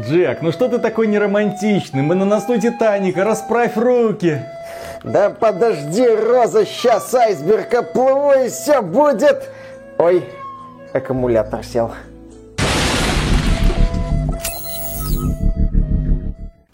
Джек, ну что ты такой неромантичный? Мы на носу Титаника, расправь руки. Да подожди, Роза, сейчас айсберг оплыву и все будет. Ой, аккумулятор сел.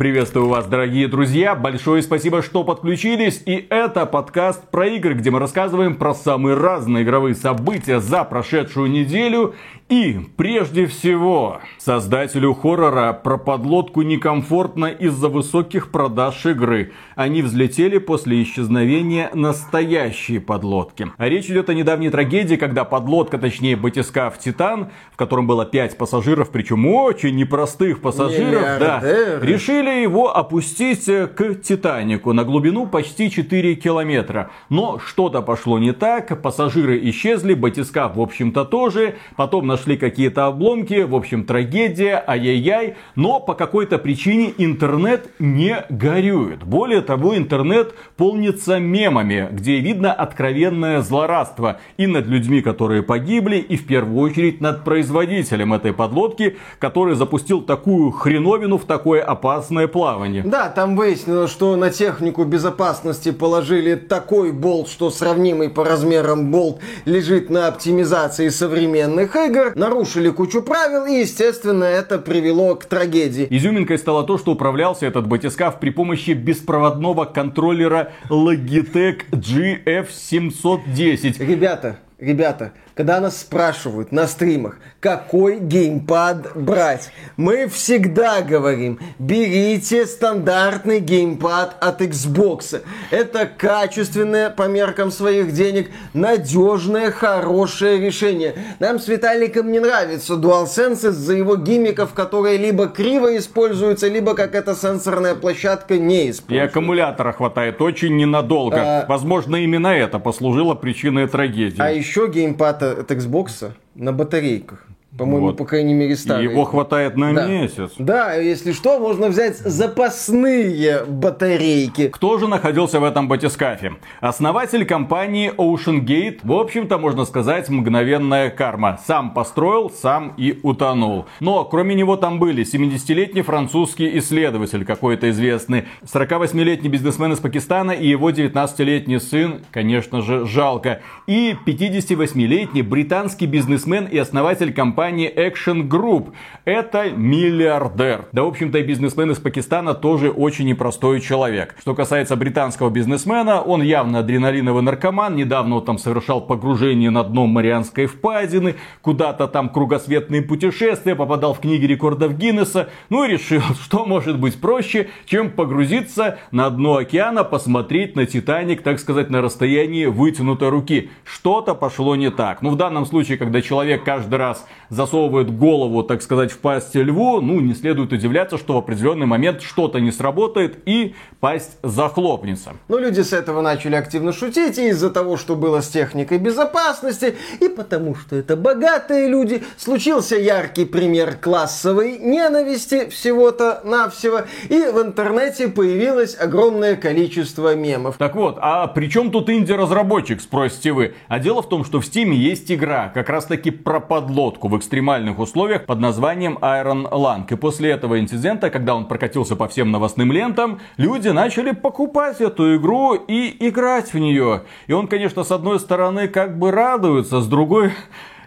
Приветствую вас, дорогие друзья. Большое спасибо, что подключились. И это подкаст про игры, где мы рассказываем про самые разные игровые события за прошедшую неделю и, прежде всего, создателю хоррора про подлодку некомфортно из-за высоких продаж игры. Они взлетели после исчезновения настоящей подлодки. А речь идет о недавней трагедии, когда подлодка, точнее батискаф Титан, в котором было 5 пассажиров, причем очень непростых пассажиров, да, решили его опустить к Титанику на глубину почти 4 километра. Но что-то пошло не так, пассажиры исчезли, батискаф, в общем-то, тоже. Потом на нашли какие-то обломки, в общем, трагедия, ай-яй-яй, но по какой-то причине интернет не горюет. Более того, интернет полнится мемами, где видно откровенное злорадство и над людьми, которые погибли, и в первую очередь над производителем этой подлодки, который запустил такую хреновину в такое опасное плавание. Да, там выяснилось, что на технику безопасности положили такой болт, что сравнимый по размерам болт лежит на оптимизации современных игр, нарушили кучу правил, и, естественно, это привело к трагедии. Изюминкой стало то, что управлялся этот батискаф при помощи беспроводного контроллера Logitech GF710. Ребята, ребята, когда нас спрашивают на стримах, какой геймпад брать, мы всегда говорим, берите стандартный геймпад от Xbox. Это качественное по меркам своих денег, надежное, хорошее решение. Нам с Виталиком не нравится DualSense из-за его гиммиков, которые либо криво используются, либо как эта сенсорная площадка не используется. И аккумулятора хватает очень ненадолго. А... Возможно, именно это послужило причиной трагедии. А еще геймпад от Xbox на батарейках. По-моему, вот. по крайней мере, старые. Его хватает на да. месяц. Да, если что, можно взять запасные батарейки. Кто же находился в этом батискафе? Основатель компании Ocean Gate, в общем-то, можно сказать, мгновенная карма. Сам построил, сам и утонул. Но, кроме него, там были 70-летний французский исследователь, какой-то известный, 48-летний бизнесмен из Пакистана и его 19-летний сын, конечно же, жалко, и 58-летний британский бизнесмен и основатель компании компании Action Group. Это миллиардер. Да, в общем-то, и бизнесмен из Пакистана тоже очень непростой человек. Что касается британского бизнесмена, он явно адреналиновый наркоман. Недавно он там совершал погружение на дно Марианской впадины, куда-то там кругосветные путешествия, попадал в книги рекордов Гиннесса. Ну и решил, что может быть проще, чем погрузиться на дно океана, посмотреть на Титаник, так сказать, на расстоянии вытянутой руки. Что-то пошло не так. Ну, в данном случае, когда человек каждый раз засовывает голову, так сказать, в пасть льву, ну, не следует удивляться, что в определенный момент что-то не сработает и пасть захлопнется. Ну, люди с этого начали активно шутить и из-за того, что было с техникой безопасности, и потому что это богатые люди, случился яркий пример классовой ненависти всего-то навсего, и в интернете появилось огромное количество мемов. Так вот, а при чем тут инди-разработчик, спросите вы? А дело в том, что в Стиме есть игра, как раз таки про подлодку в экстремальных условиях под названием Iron Lung. И после этого инцидента, когда он прокатился по всем новостным лентам, люди начали покупать эту игру и играть в нее. И он, конечно, с одной стороны как бы радуется, с другой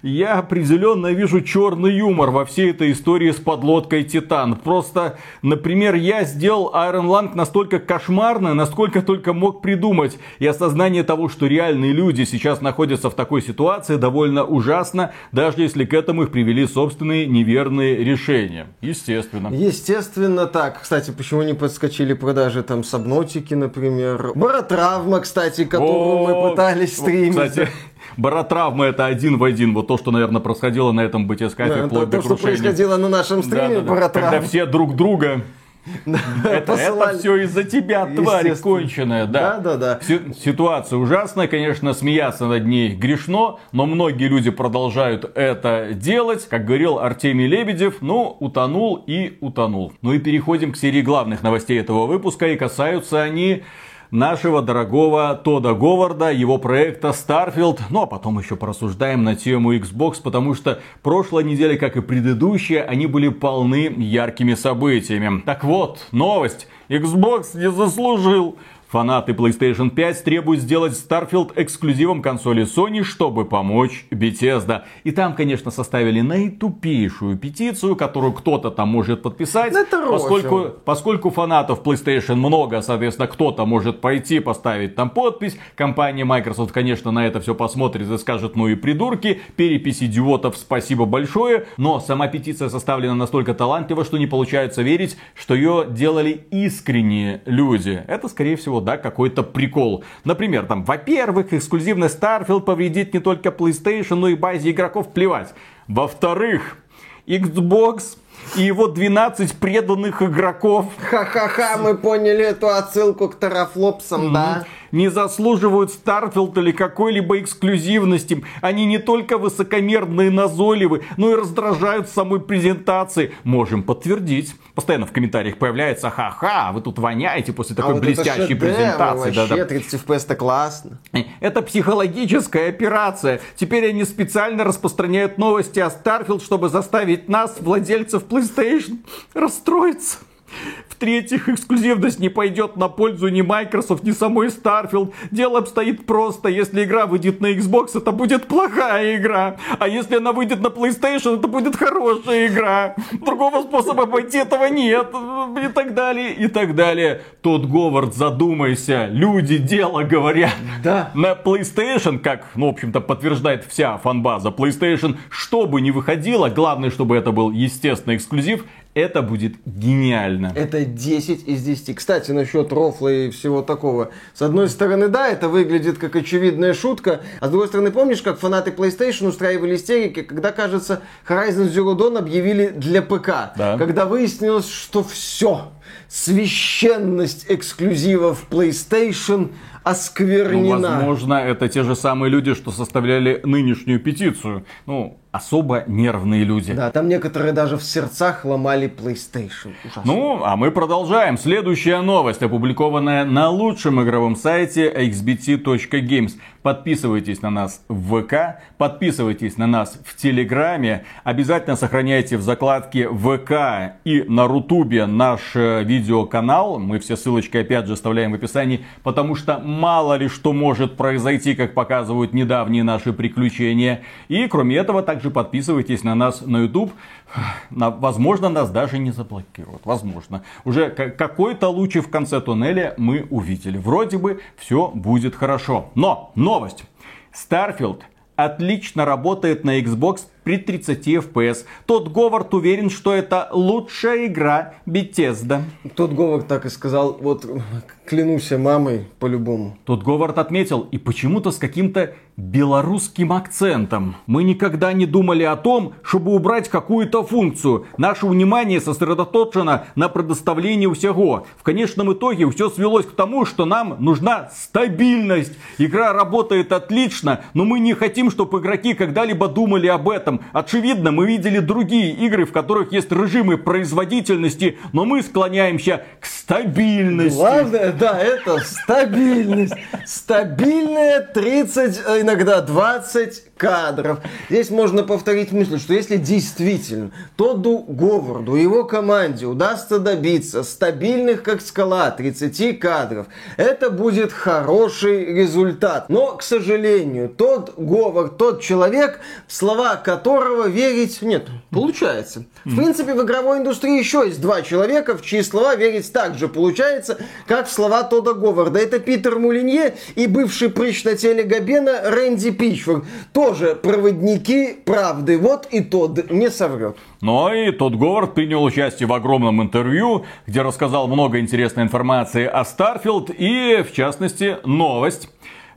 я определенно вижу черный юмор во всей этой истории с подлодкой Титан. Просто, например, я сделал Iron Lung настолько кошмарно, насколько только мог придумать. И осознание того, что реальные люди сейчас находятся в такой ситуации, довольно ужасно, даже если к этому их привели собственные неверные решения. Естественно. Естественно так. Кстати, почему не подскочили продажи там Сабнотики, например? Баротравма, кстати, которую мы пытались стримить. Кстати, баротравма это один в один. Вот то, что, наверное, происходило на этом батискафе да, вплоть то, до то, крушения. что происходило на нашем стриме, да, да, да. Когда все друг друга это, это все из-за тебя, тварь конченая, да. Да, да, да. Ситуация ужасная, конечно, смеяться над ней грешно, но многие люди продолжают это делать. Как говорил Артемий Лебедев, ну, утонул и утонул. Ну и переходим к серии главных новостей этого выпуска, и касаются они нашего дорогого Тода Говарда, его проекта Starfield. Ну а потом еще порассуждаем на тему Xbox, потому что прошлая неделя, как и предыдущая, они были полны яркими событиями. Так вот, новость. Xbox не заслужил Фанаты PlayStation 5 требуют сделать Starfield эксклюзивом консоли Sony, чтобы помочь Bethesda. И там, конечно, составили наитупейшую петицию, которую кто-то там может подписать. Это поскольку, поскольку фанатов PlayStation много, соответственно, кто-то может пойти поставить там подпись. Компания Microsoft, конечно, на это все посмотрит и скажет, ну и придурки, перепись идиотов, спасибо большое. Но сама петиция составлена настолько талантливо, что не получается верить, что ее делали искренние люди. Это, скорее всего, да, какой-то прикол. Например, там, во-первых, эксклюзивный Starfield повредит не только PlayStation, но и базе игроков плевать. Во-вторых, Xbox и его 12 преданных игроков. Ха-ха-ха, мы поняли эту отсылку к терафлопсам, mm-hmm. да? Не заслуживают Starfield или какой-либо эксклюзивности. Они не только высокомерные назойливы, но и раздражают самой презентации. Можем подтвердить. Постоянно в комментариях появляется ха-ха, вы тут воняете после такой а вот блестящей презентации. Вообще, да, да. 30 FPS это классно. Это психологическая операция. Теперь они специально распространяют новости о Starfield, чтобы заставить нас, владельцев PlayStation, расстроиться. В-третьих, эксклюзивность не пойдет на пользу ни Microsoft, ни самой Starfield. Дело обстоит просто. Если игра выйдет на Xbox, это будет плохая игра. А если она выйдет на PlayStation, это будет хорошая игра. Другого способа обойти этого нет. И так далее, и так далее. Тодд Говард, задумайся. Люди дело говорят. Да. На PlayStation, как, ну, в общем-то, подтверждает вся фанбаза PlayStation, что бы ни выходило, главное, чтобы это был, естественно, эксклюзив, это будет гениально. Это 10 из 10. Кстати, насчет рофла и всего такого. С одной стороны, да, это выглядит как очевидная шутка. А с другой стороны, помнишь, как фанаты PlayStation устраивали истерики, когда, кажется, Horizon Zero Dawn объявили для ПК. Да. Когда выяснилось, что все, священность эксклюзивов PlayStation осквернена. Ну, возможно, это те же самые люди, что составляли нынешнюю петицию. Ну, особо нервные люди. Да, там некоторые даже в сердцах ломали PlayStation. Ужасно. Ну, а мы продолжаем. Следующая новость, опубликованная на лучшем игровом сайте xbt.games. Подписывайтесь на нас в ВК, подписывайтесь на нас в Телеграме. Обязательно сохраняйте в закладке ВК и на Рутубе наш э, видеоканал. Мы все ссылочки опять же оставляем в описании, потому что мало ли что может произойти, как показывают недавние наши приключения. И кроме этого, также подписывайтесь на нас на YouTube. Возможно, нас даже не заблокируют. Возможно. Уже какой-то луч в конце туннеля мы увидели. Вроде бы все будет хорошо. Но, новость. Starfield отлично работает на Xbox при 30 FPS. Тот Говард уверен, что это лучшая игра Bethesda. Тот Говард так и сказал, вот клянусь мамой по-любому. Тот Говард отметил, и почему-то с каким-то белорусским акцентом. Мы никогда не думали о том, чтобы убрать какую-то функцию. Наше внимание сосредоточено на предоставлении всего. В конечном итоге все свелось к тому, что нам нужна стабильность. Игра работает отлично, но мы не хотим, чтобы игроки когда-либо думали об этом этом, очевидно, мы видели другие игры, в которых есть режимы производительности, но мы склоняемся к стабильности. Главное, да, это стабильность. Стабильная 30, э, иногда 20 кадров. Здесь можно повторить мысль, что если действительно Тодду Говарду и его команде удастся добиться стабильных, как скала, 30 кадров, это будет хороший результат. Но, к сожалению, Тодд Говард, тот человек, слова которого верить нет, получается. В принципе, в игровой индустрии еще есть два человека, в чьи слова верить так же получается, как в слова Тодда Говарда. Это Питер Мулинье и бывший прыщ на теле Габена Рэнди Пичфорд тоже проводники правды. Вот и Тодд не соврет. Но и Тодд Говард принял участие в огромном интервью, где рассказал много интересной информации о Starfield и, в частности, новость.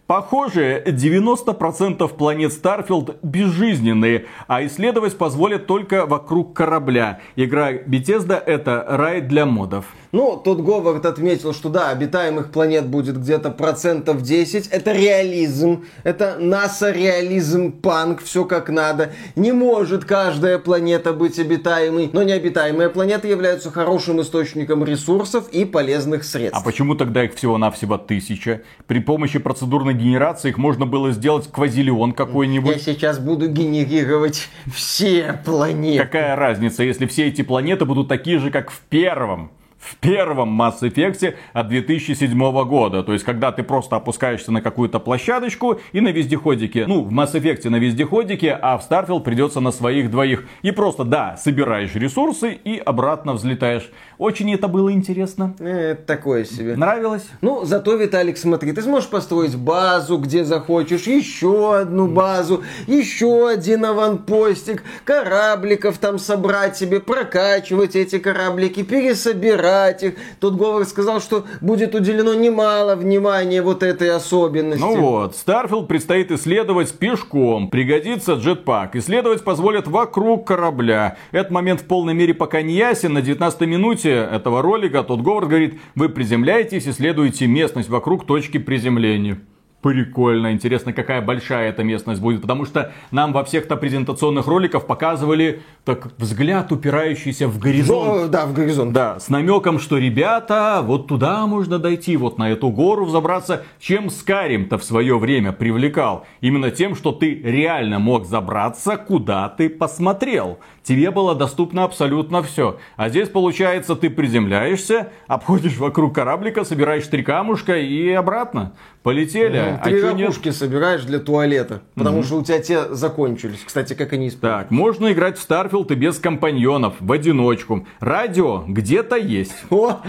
Похоже, 90% планет Starfield безжизненные, а исследовать позволят только вокруг корабля. Игра Bethesda это рай для модов. Ну, тут Говард отметил, что да, обитаемых планет будет где-то процентов 10. Это реализм. Это НАСА реализм панк, все как надо. Не может каждая планета быть обитаемой, но необитаемые планеты являются хорошим источником ресурсов и полезных средств. А почему тогда их всего-навсего тысяча? При помощи процедурной генерации их можно было сделать квазилион какой-нибудь. Я сейчас буду генерировать все планеты. Какая разница, если все эти планеты будут такие же, как в первом? В первом Mass Effect от 2007 года. То есть, когда ты просто опускаешься на какую-то площадочку и на вездеходике, ну, в Mass Effect на вездеходике, а в Starfield придется на своих двоих. И просто, да, собираешь ресурсы и обратно взлетаешь. Очень это было интересно. Э, такое себе. Нравилось? Ну, зато, Виталик, смотри, ты сможешь построить базу, где захочешь, еще одну базу, еще один аванпостик, корабликов там собрать себе, прокачивать эти кораблики, пересобирать их. Тодд Говард сказал, что будет уделено немало внимания вот этой особенности. Ну вот, Starfield предстоит исследовать пешком. Пригодится джетпак. Исследовать позволят вокруг корабля. Этот момент в полной мере пока не ясен. На 19 минуте этого ролика Тодд Говард говорит, вы приземляетесь, исследуете местность вокруг точки приземления прикольно. Интересно, какая большая эта местность будет. Потому что нам во всех-то презентационных роликах показывали так взгляд, упирающийся в горизонт. Ну, да, в горизонт. Да, с намеком, что ребята, вот туда можно дойти, вот на эту гору взобраться. Чем Скарим-то в свое время привлекал? Именно тем, что ты реально мог забраться, куда ты посмотрел. Тебе было доступно абсолютно все. А здесь, получается, ты приземляешься, обходишь вокруг кораблика, собираешь три камушка и обратно. Полетели. Ну, три а ракушки нет? собираешь для туалета. Потому угу. что у тебя те закончились. Кстати, как они используют. Так, можно играть в Starfield и без компаньонов, в одиночку. Радио где-то есть. О,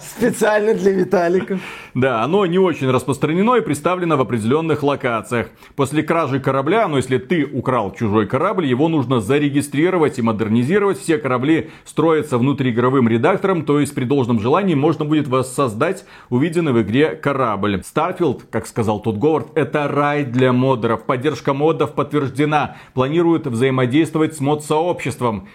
Специально для Виталика. Да, оно не очень распространено и представлено в определенных локациях. После кражи корабля, ну если ты украл чужой корабль, его нужно зарегистрировать и модернизировать. Все корабли строятся внутриигровым редактором, то есть при должном желании можно будет воссоздать увиденный в игре корабль. Starfield, как сказал тот Говард, это рай для модеров. Поддержка модов подтверждена. Планируют взаимодействовать с мод-сообществом.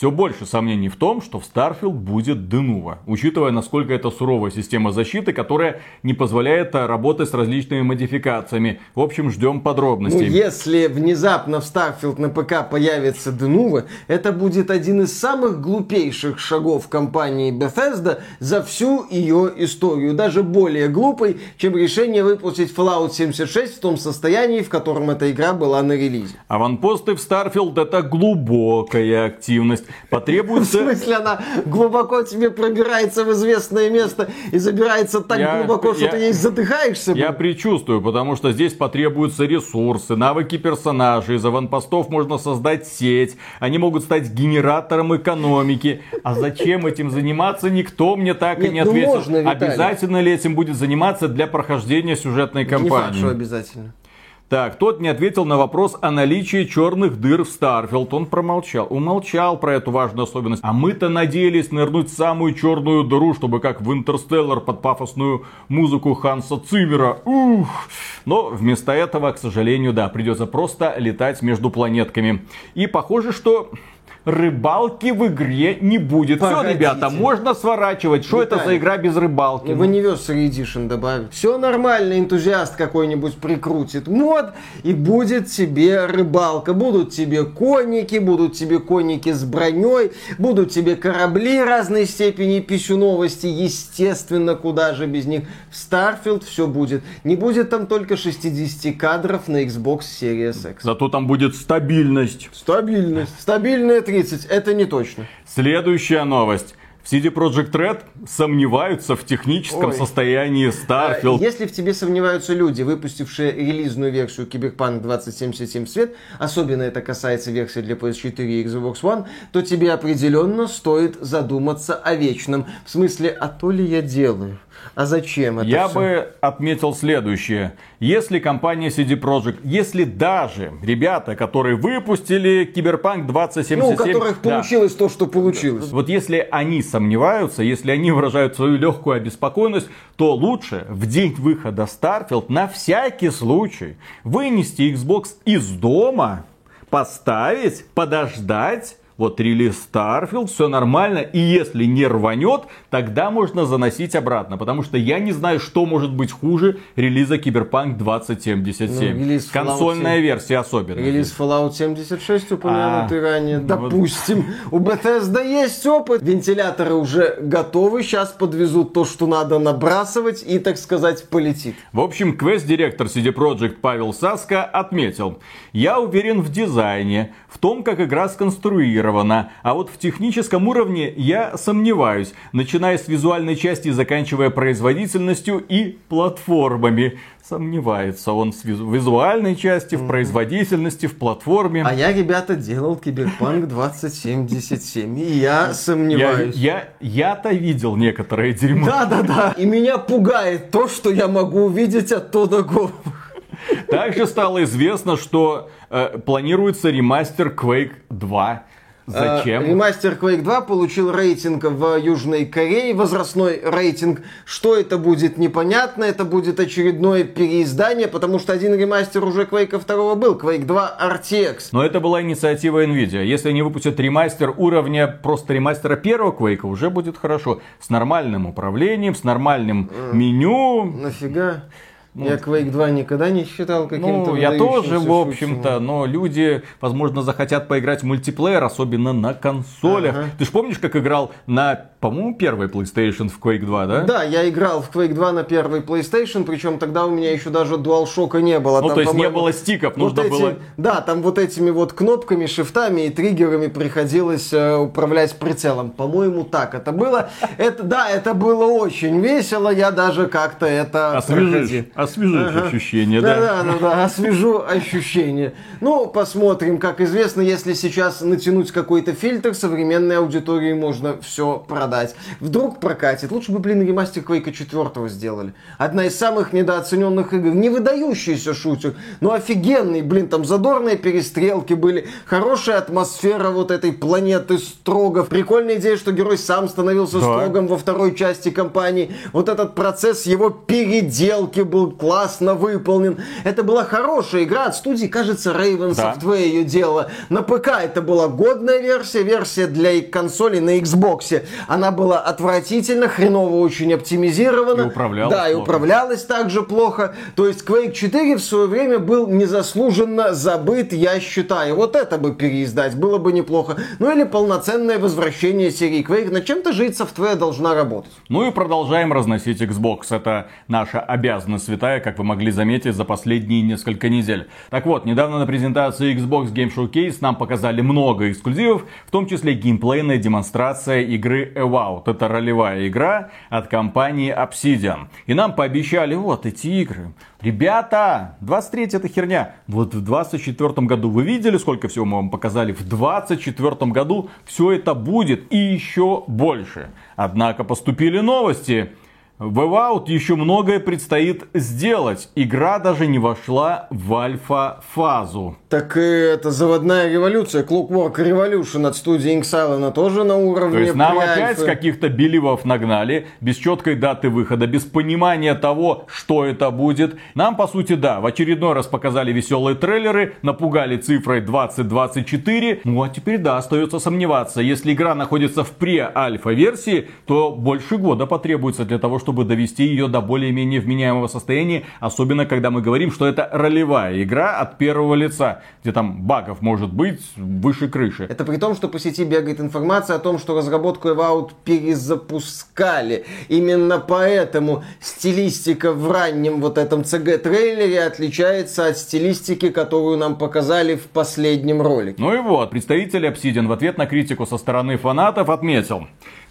Все больше сомнений в том, что в Starfield будет Денува, учитывая, насколько это суровая система защиты, которая не позволяет работать с различными модификациями. В общем, ждем подробностей. Ну, если внезапно в Starfield на ПК появится Денува, это будет один из самых глупейших шагов компании Bethesda за всю ее историю. Даже более глупый, чем решение выпустить Fallout 76 в том состоянии, в котором эта игра была на релизе. Аванпосты в Starfield это глубокая активность потребуется... В смысле, она глубоко тебе пробирается в известное место и забирается так я, глубоко, что я, ты ей задыхаешься? Я предчувствую, потому что здесь потребуются ресурсы, навыки персонажей. Из аванпостов можно создать сеть. Они могут стать генератором экономики. А зачем этим заниматься, никто мне так Нет, и не ну ответил. Можно, Обязательно ли этим будет заниматься для прохождения сюжетной кампании? Не факт, что обязательно. Так, Тодд не ответил на вопрос о наличии черных дыр в Starfield. Он промолчал. Умолчал про эту важную особенность. А мы-то надеялись нырнуть в самую черную дыру, чтобы как в Интерстеллар под пафосную музыку Ханса Циммера. Ух! Но вместо этого, к сожалению, да, придется просто летать между планетками. И похоже, что рыбалки в игре не будет. Все, ребята, можно сворачивать. Что это за игра без рыбалки? В Anniversary Edition добавить. Все нормально, энтузиаст какой-нибудь прикрутит мод, и будет тебе рыбалка. Будут тебе конники, будут тебе конники с броней, будут тебе корабли разной степени писюновости. Естественно, куда же без них. В Starfield все будет. Не будет там только 60 кадров на Xbox Series X. Зато там будет стабильность. Стабильность. Стабильная 30, это не точно. Следующая новость. В CD Projekt Red сомневаются в техническом Ой. состоянии Starfield. А, если в тебе сомневаются люди, выпустившие релизную версию Cyberpunk 2077 в свет, особенно это касается версии для PS4 и Xbox One, то тебе определенно стоит задуматься о вечном. В смысле, а то ли я делаю? А зачем это Я всё? бы отметил следующее. Если компания CD Projekt, если даже ребята, которые выпустили Киберпанк 2077... Ну, у которых да, получилось то, что получилось. Вот если они сомневаются, если они выражают свою легкую обеспокоенность, то лучше в день выхода Starfield на всякий случай вынести Xbox из дома, поставить, подождать, вот релиз Starfield, все нормально, и если не рванет, тогда можно заносить обратно, потому что я не знаю, что может быть хуже релиза Cyberpunk 2077. Ну, релиз Fallout Консольная 7. версия особенно. Релиз Fallout 76 упомянутый А, ранее. вот. Допустим, у Bethesda есть опыт. Вентиляторы уже готовы. Сейчас подвезут то, что надо набрасывать и, так сказать, полетит. В общем, квест-директор CD Projekt Павел Саска отметил, я уверен в дизайне, в том, как игра сконструирована, а вот в техническом уровне я сомневаюсь, начиная с визуальной части заканчивая производительностью и платформами. Сомневается он в визуальной части, в производительности, в платформе. А я, ребята, делал Киберпанк 2077. И я Я, сомневаюсь. я, я-то видел некоторое дерьмо. Да-да-да. И меня пугает то, что я могу увидеть от Тода Говарда. Также стало известно, что э, планируется ремастер Quake 2. Зачем? Э, Ремастер Quake 2 получил рейтинг в Южной Корее, возрастной рейтинг. Что это будет, непонятно. Это будет очередное переиздание, потому что один ремастер уже Quake 2 был. Quake 2 RTX. Но это была инициатива Nvidia. Если они выпустят ремастер уровня просто ремастера первого Quake, уже будет хорошо. С нормальным управлением, с нормальным меню. Нафига? Я Quake 2 никогда не считал каким-то Ну, я тоже, в общем-то, но люди, возможно, захотят поиграть в мультиплеер, особенно на консолях. Ага. Ты же помнишь, как играл на, по-моему, первой PlayStation в Quake 2, да? Да, я играл в Quake 2 на первый PlayStation, причем тогда у меня еще даже DualShock не было. Ну, Там, то есть не было стиков, вот нужно эти- было... Да, там вот этими вот кнопками, шифтами и триггерами приходилось э, управлять прицелом. По-моему, так это было. Это, да, это было очень весело, я даже как-то это Освежишь, проходил. Освежишь Ага. ощущения, Да, да? да, да, да, освежу ощущения. Ну, посмотрим. Как известно, если сейчас натянуть какой-то фильтр, современной аудитории можно все продать. Вдруг прокатит. Лучше бы, блин, ремастер Quake 4 сделали. Одна из самых недооцененных игр. Не выдающийся шутер, но офигенный. Блин, там задорные перестрелки были. Хорошая атмосфера вот этой планеты Строгов. Прикольная идея, что герой сам становился Да. Строгом во второй части кампании. Вот этот процесс его переделки был классно выполнен. Это была хорошая игра от студии, кажется, Raven Да. Software ее делала. На ПК это была годная версия, версия для консоли на Xbox. Она была отвратительно, хреново очень оптимизирована. И управлялась Да, и плохо. управлялась также плохо. То есть Quake 4 в свое время был незаслуженно забыт, я считаю. Вот это бы переиздать было бы неплохо. Ну или полноценное возвращение серии Quake. Над чем-то жить Software должна работать. Ну и продолжаем разносить Xbox. Это наша обязанность святая, как вы могли заметить за последние несколько недель. Так вот, недавно на презентации Xbox Game Showcase нам показали много эксклюзивов, в том числе геймплейная демонстрация игры Evout. Это ролевая игра от компании Obsidian. И нам пообещали вот эти игры. Ребята, 23 это херня. Вот в 24 году вы видели, сколько всего мы вам показали? В 24 году все это будет и еще больше. Однако поступили новости. В Evout еще многое предстоит сделать. Игра даже не вошла в альфа-фазу. Так и это заводная революция, Clockwork Revolution от студии она тоже на уровне То есть нам опять каких-то беливов нагнали, без четкой даты выхода, без понимания того, что это будет. Нам, по сути, да, в очередной раз показали веселые трейлеры, напугали цифрой 2024. Ну а теперь, да, остается сомневаться. Если игра находится в пре-альфа версии, то больше года потребуется для того, чтобы довести ее до более-менее вменяемого состояния. Особенно, когда мы говорим, что это ролевая игра от первого лица, где там багов может быть выше крыши. Это при том, что по сети бегает информация о том, что разработку Evout перезапускали. Именно поэтому стилистика в раннем вот этом CG-трейлере отличается от стилистики, которую нам показали в последнем ролике. Ну и вот, представитель Obsidian в ответ на критику со стороны фанатов отметил.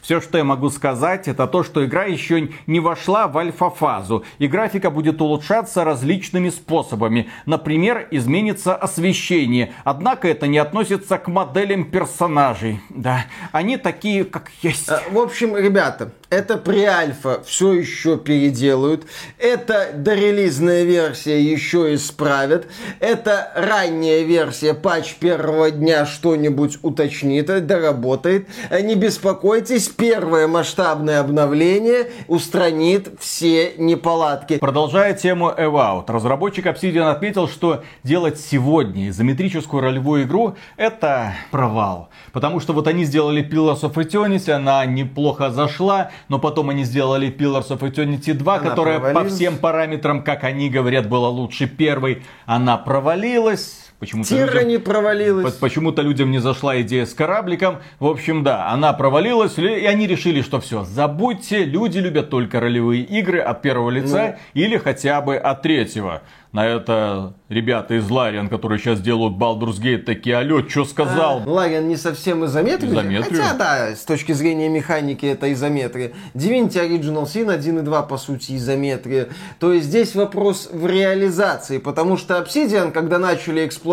Все, что я могу сказать, это то, что игра еще не вошла в альфа-фазу, и графика будет улучшаться различными способами. Например, изменится освещение. Однако это не относится к моделям персонажей. Да, они такие, как есть. А, В общем, ребята, Это pre-альфа все еще переделают. Это дорелизная версия еще исправят. Это ранняя версия, патч первого дня что-нибудь уточнит, доработает. Не беспокойтесь, первое масштабное обновление устранит все неполадки. Продолжая тему Evout, разработчик Obsidian отметил, что делать сегодня изометрическую ролевую игру это провал. Потому что вот они сделали Pillars of Eternity, она неплохо зашла, но потом они сделали Pillars of Eternity 2, она которая провалилась. по всем параметрам, как они говорят, была лучше первой. Она провалилась. Почему-то Тира людям, не провалилась. Почему-то людям не зашла идея с корабликом. В общем, да, она провалилась, и они решили, что все, забудьте, люди любят только ролевые игры от первого лица ну. или хотя бы от третьего. На это ребята из Лариан, которые сейчас делают Baldur's Gate, такие, алло, что сказал? А, Лариан не совсем изометрия. Изометрию? Хотя, да, с точки зрения механики это изометрия. Divinity Original Sin 1 и 2, по сути, изометрия. То есть здесь вопрос в реализации, потому что Obsidian, когда начали эксплуатировать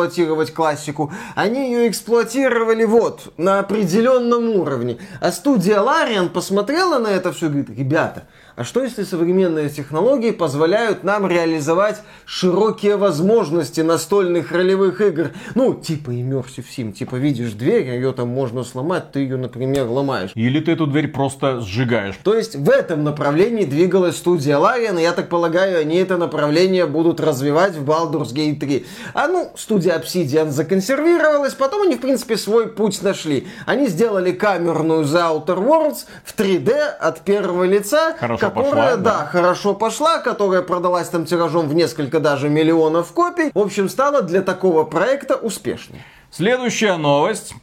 классику, они ее эксплуатировали вот, на определенном уровне. А студия Лариан посмотрела на это все и говорит, ребята, а что если современные технологии позволяют нам реализовать широкие возможности настольных ролевых игр? Ну, типа Immersive Sim, типа видишь дверь, ее там можно сломать, ты ее, например, ломаешь. Или ты эту дверь просто сжигаешь. То есть в этом направлении двигалась студия Larian, и я так полагаю, они это направление будут развивать в Baldur's Gate 3. А ну, студия Obsidian законсервировалась, потом они, в принципе, свой путь нашли. Они сделали камерную The Outer Worlds в 3D от первого лица. Хорошо которая, пошла, да, да, хорошо пошла, которая продалась там тиражом в несколько даже миллионов копий. В общем, стала для такого проекта успешной. Следующая новость.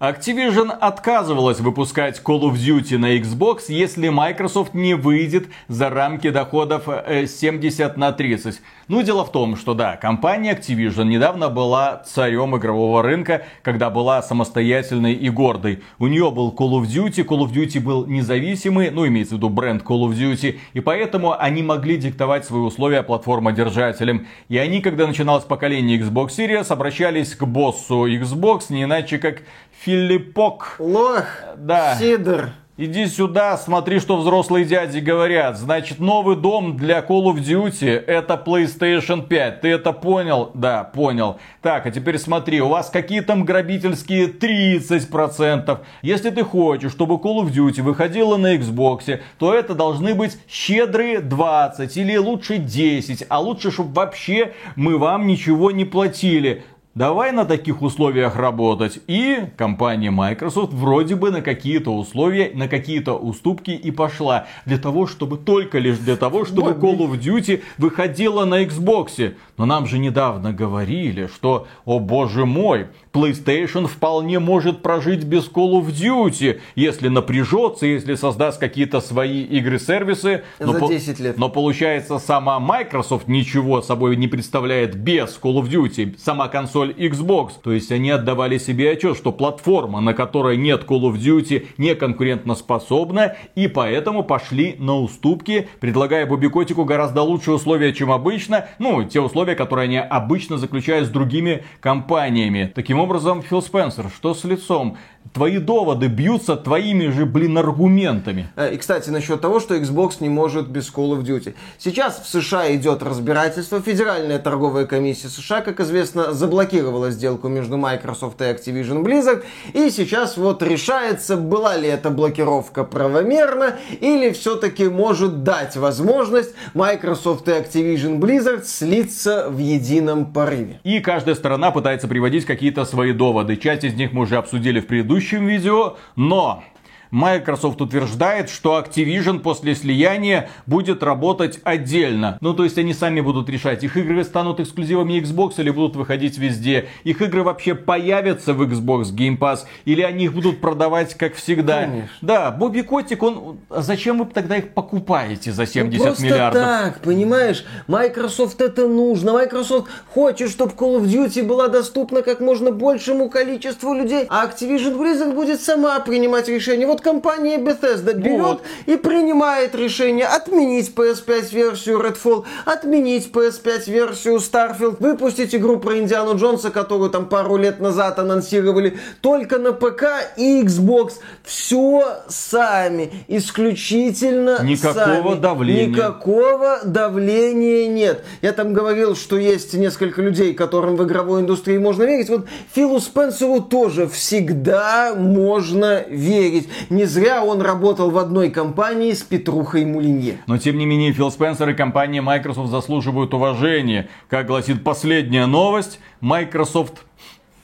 Activision отказывалась выпускать Call of Duty на Xbox, если Microsoft не выйдет за рамки доходов 70 э, на 30. Ну, дело в том, что да, компания Activision недавно была царем игрового рынка, когда была самостоятельной и гордой. У нее был Call of Duty, Call of Duty был независимый, ну, имеется в виду бренд Call of Duty, и поэтому они могли диктовать свои условия платформодержателям. И они, когда начиналось поколение Xbox Series, обращались к боссу Xbox, не иначе как Филиппок. Лох, да. Сидор. Иди сюда, смотри, что взрослые дяди говорят. Значит, новый дом для Call of Duty это PlayStation 5. Ты это понял? Да, понял. Так, а теперь смотри, у вас какие там грабительские 30%. Если ты хочешь, чтобы Call of Duty выходила на Xbox, то это должны быть щедрые 20 или лучше 10. А лучше, чтобы вообще мы вам ничего не платили. Давай на таких условиях работать. И компания Microsoft вроде бы на какие-то условия, на какие-то уступки и пошла. Для того, чтобы только лишь для того, чтобы Call of Duty выходила на Xbox. Но нам же недавно говорили, что, о боже мой, PlayStation вполне может прожить без Call of Duty, если напряжется, если создаст какие-то свои игры-сервисы. За но 10 лет. Но получается, сама Microsoft ничего собой не представляет без Call of Duty. Сама консоль Xbox. То есть они отдавали себе отчет, что платформа, на которой нет Call of Duty, не конкурентоспособна, и поэтому пошли на уступки, предлагая Бобикотику гораздо лучшие условия, чем обычно. Ну, те условия, которые они обычно заключают с другими компаниями. Таким образом, Фил Спенсер, что с лицом? Твои доводы бьются твоими же, блин, аргументами. Э, и, кстати, насчет того, что Xbox не может без Call of Duty. Сейчас в США идет разбирательство. Федеральная торговая комиссия США, как известно, заблокировала сделку между Microsoft и Activision Blizzard. И сейчас вот решается, была ли эта блокировка правомерна, или все-таки может дать возможность Microsoft и Activision Blizzard слиться в едином порыве. И каждая сторона пытается приводить какие-то свои доводы. Часть из них мы уже обсудили в предыдущем предыдущем видео, но Microsoft утверждает, что Activision после слияния будет работать отдельно. Ну, то есть они сами будут решать, их игры станут эксклюзивами Xbox или будут выходить везде. Их игры вообще появятся в Xbox Game Pass или они их будут продавать как всегда. Конечно. Да, Бобби Котик, он... Зачем вы тогда их покупаете за 70 ну, просто миллиардов? так, понимаешь? Microsoft это нужно. Microsoft хочет, чтобы Call of Duty была доступна как можно большему количеству людей, а Activision Blizzard будет сама принимать решение. Вот вот компания Bethesda берет вот. и принимает решение отменить PS5 версию Redfall, отменить PS5 версию Starfield, выпустить игру про Индиану Джонса, которую там пару лет назад анонсировали, только на ПК и Xbox. Все сами, исключительно Никакого сами. давления. Никакого давления нет. Я там говорил, что есть несколько людей, которым в игровой индустрии можно верить. Вот Филу Спенсеру тоже всегда можно верить. Не зря он работал в одной компании с Петрухой Мулинье. Но тем не менее Фил Спенсер и компания Microsoft заслуживают уважения. Как гласит последняя новость, Microsoft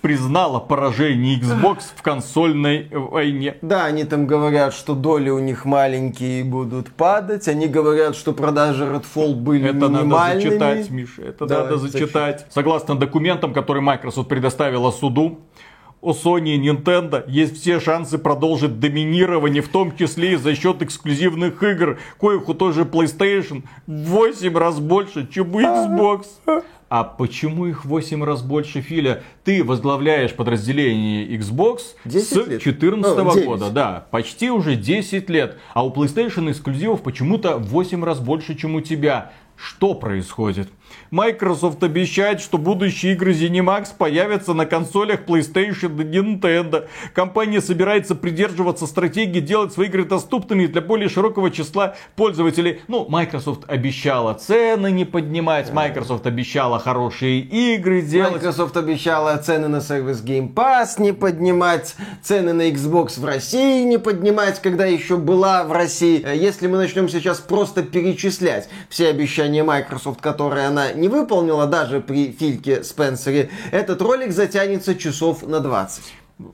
признала поражение Xbox в консольной войне. Да, они там говорят, что доли у них маленькие будут падать. Они говорят, что продажи Redfall были Это надо зачитать, Миша, это да, надо зачитать. Зачем? Согласно документам, которые Microsoft предоставила суду, у Sony и Nintendo есть все шансы продолжить доминирование, в том числе и за счет эксклюзивных игр, коих у той же PlayStation в 8 раз больше, чем у Xbox. А почему их в 8 раз больше, Филя? Ты возглавляешь подразделение Xbox с 2014 ну, года. Да, почти уже 10 лет. А у PlayStation эксклюзивов почему-то в 8 раз больше, чем у тебя. Что происходит? Microsoft обещает, что будущие игры ZeniMax появятся на консолях PlayStation и Nintendo. Компания собирается придерживаться стратегии делать свои игры доступными для более широкого числа пользователей. Ну, Microsoft обещала цены не поднимать, Microsoft обещала хорошие игры делать. Microsoft обещала цены на сервис Game Pass не поднимать, цены на Xbox в России не поднимать, когда еще была в России. Если мы начнем сейчас просто перечислять все обещания Microsoft, которые она не выполнила даже при Фильке Спенсере, этот ролик затянется часов на 20.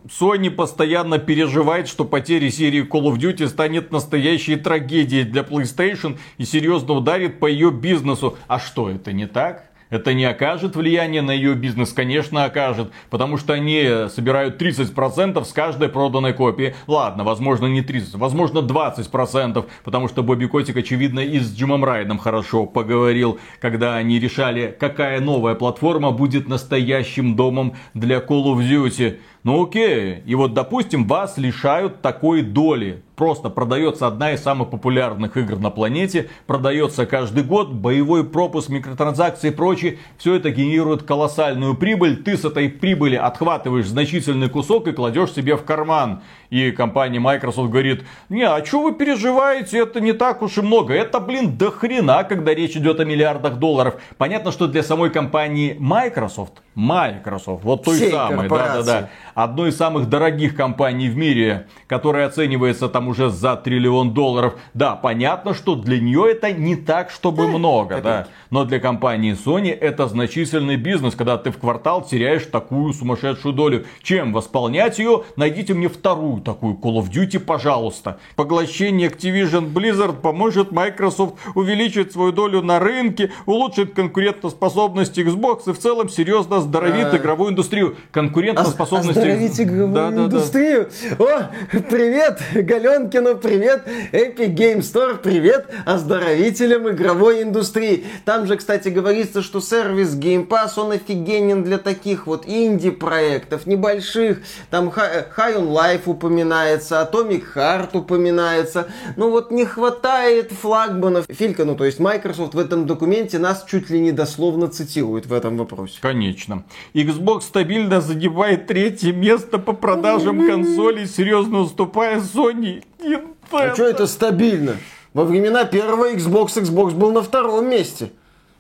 Sony постоянно переживает, что потеря серии Call of Duty станет настоящей трагедией для PlayStation и серьезно ударит по ее бизнесу. А что, это не так? Это не окажет влияния на ее бизнес? Конечно, окажет, потому что они собирают 30% с каждой проданной копии. Ладно, возможно не 30, возможно 20%, потому что Бобби Котик, очевидно, и с Джимом Райдом хорошо поговорил, когда они решали, какая новая платформа будет настоящим домом для Call of Duty. Ну окей, и вот допустим вас лишают такой доли. Просто продается одна из самых популярных игр на планете, продается каждый год, боевой пропуск, микротранзакции и прочее, все это генерирует колоссальную прибыль, ты с этой прибыли отхватываешь значительный кусок и кладешь себе в карман. И компания Microsoft говорит, не, а что вы переживаете, это не так уж и много, это, блин, до хрена, когда речь идет о миллиардах долларов. Понятно, что для самой компании Microsoft, Microsoft, вот той Всей самой, да-да-да, одной из самых дорогих компаний в мире, которая оценивается там уже за триллион долларов. Да, понятно, что для нее это не так, чтобы много, да. Но для компании Sony это значительный бизнес, когда ты в квартал теряешь такую сумасшедшую долю. Чем восполнять ее? Найдите мне вторую такую Call of Duty, пожалуйста. Поглощение Activision Blizzard поможет Microsoft увеличить свою долю на рынке, улучшит конкурентоспособность Xbox и в целом серьезно оздоровит а... игровую индустрию. Конкурентоспособность... Оздоровить игровую да, индустрию? Да, да. О, привет, Галенкину, привет, Epic Game Store, привет оздоровителям игровой индустрии. Там же, кстати, говорится, что сервис Game Pass, он офигенен для таких вот инди-проектов, небольших. Там High on Life упоминается, Atomic Heart упоминается. Ну вот не хватает флагманов. Филька, ну то есть Microsoft в этом документе нас чуть ли не дословно цитирует в этом вопросе. Конечно. Xbox стабильно задевает третье место по продажам консолей, серьезно уступая Sony. Nintendo. А что это стабильно? Во времена первого Xbox Xbox был на втором месте.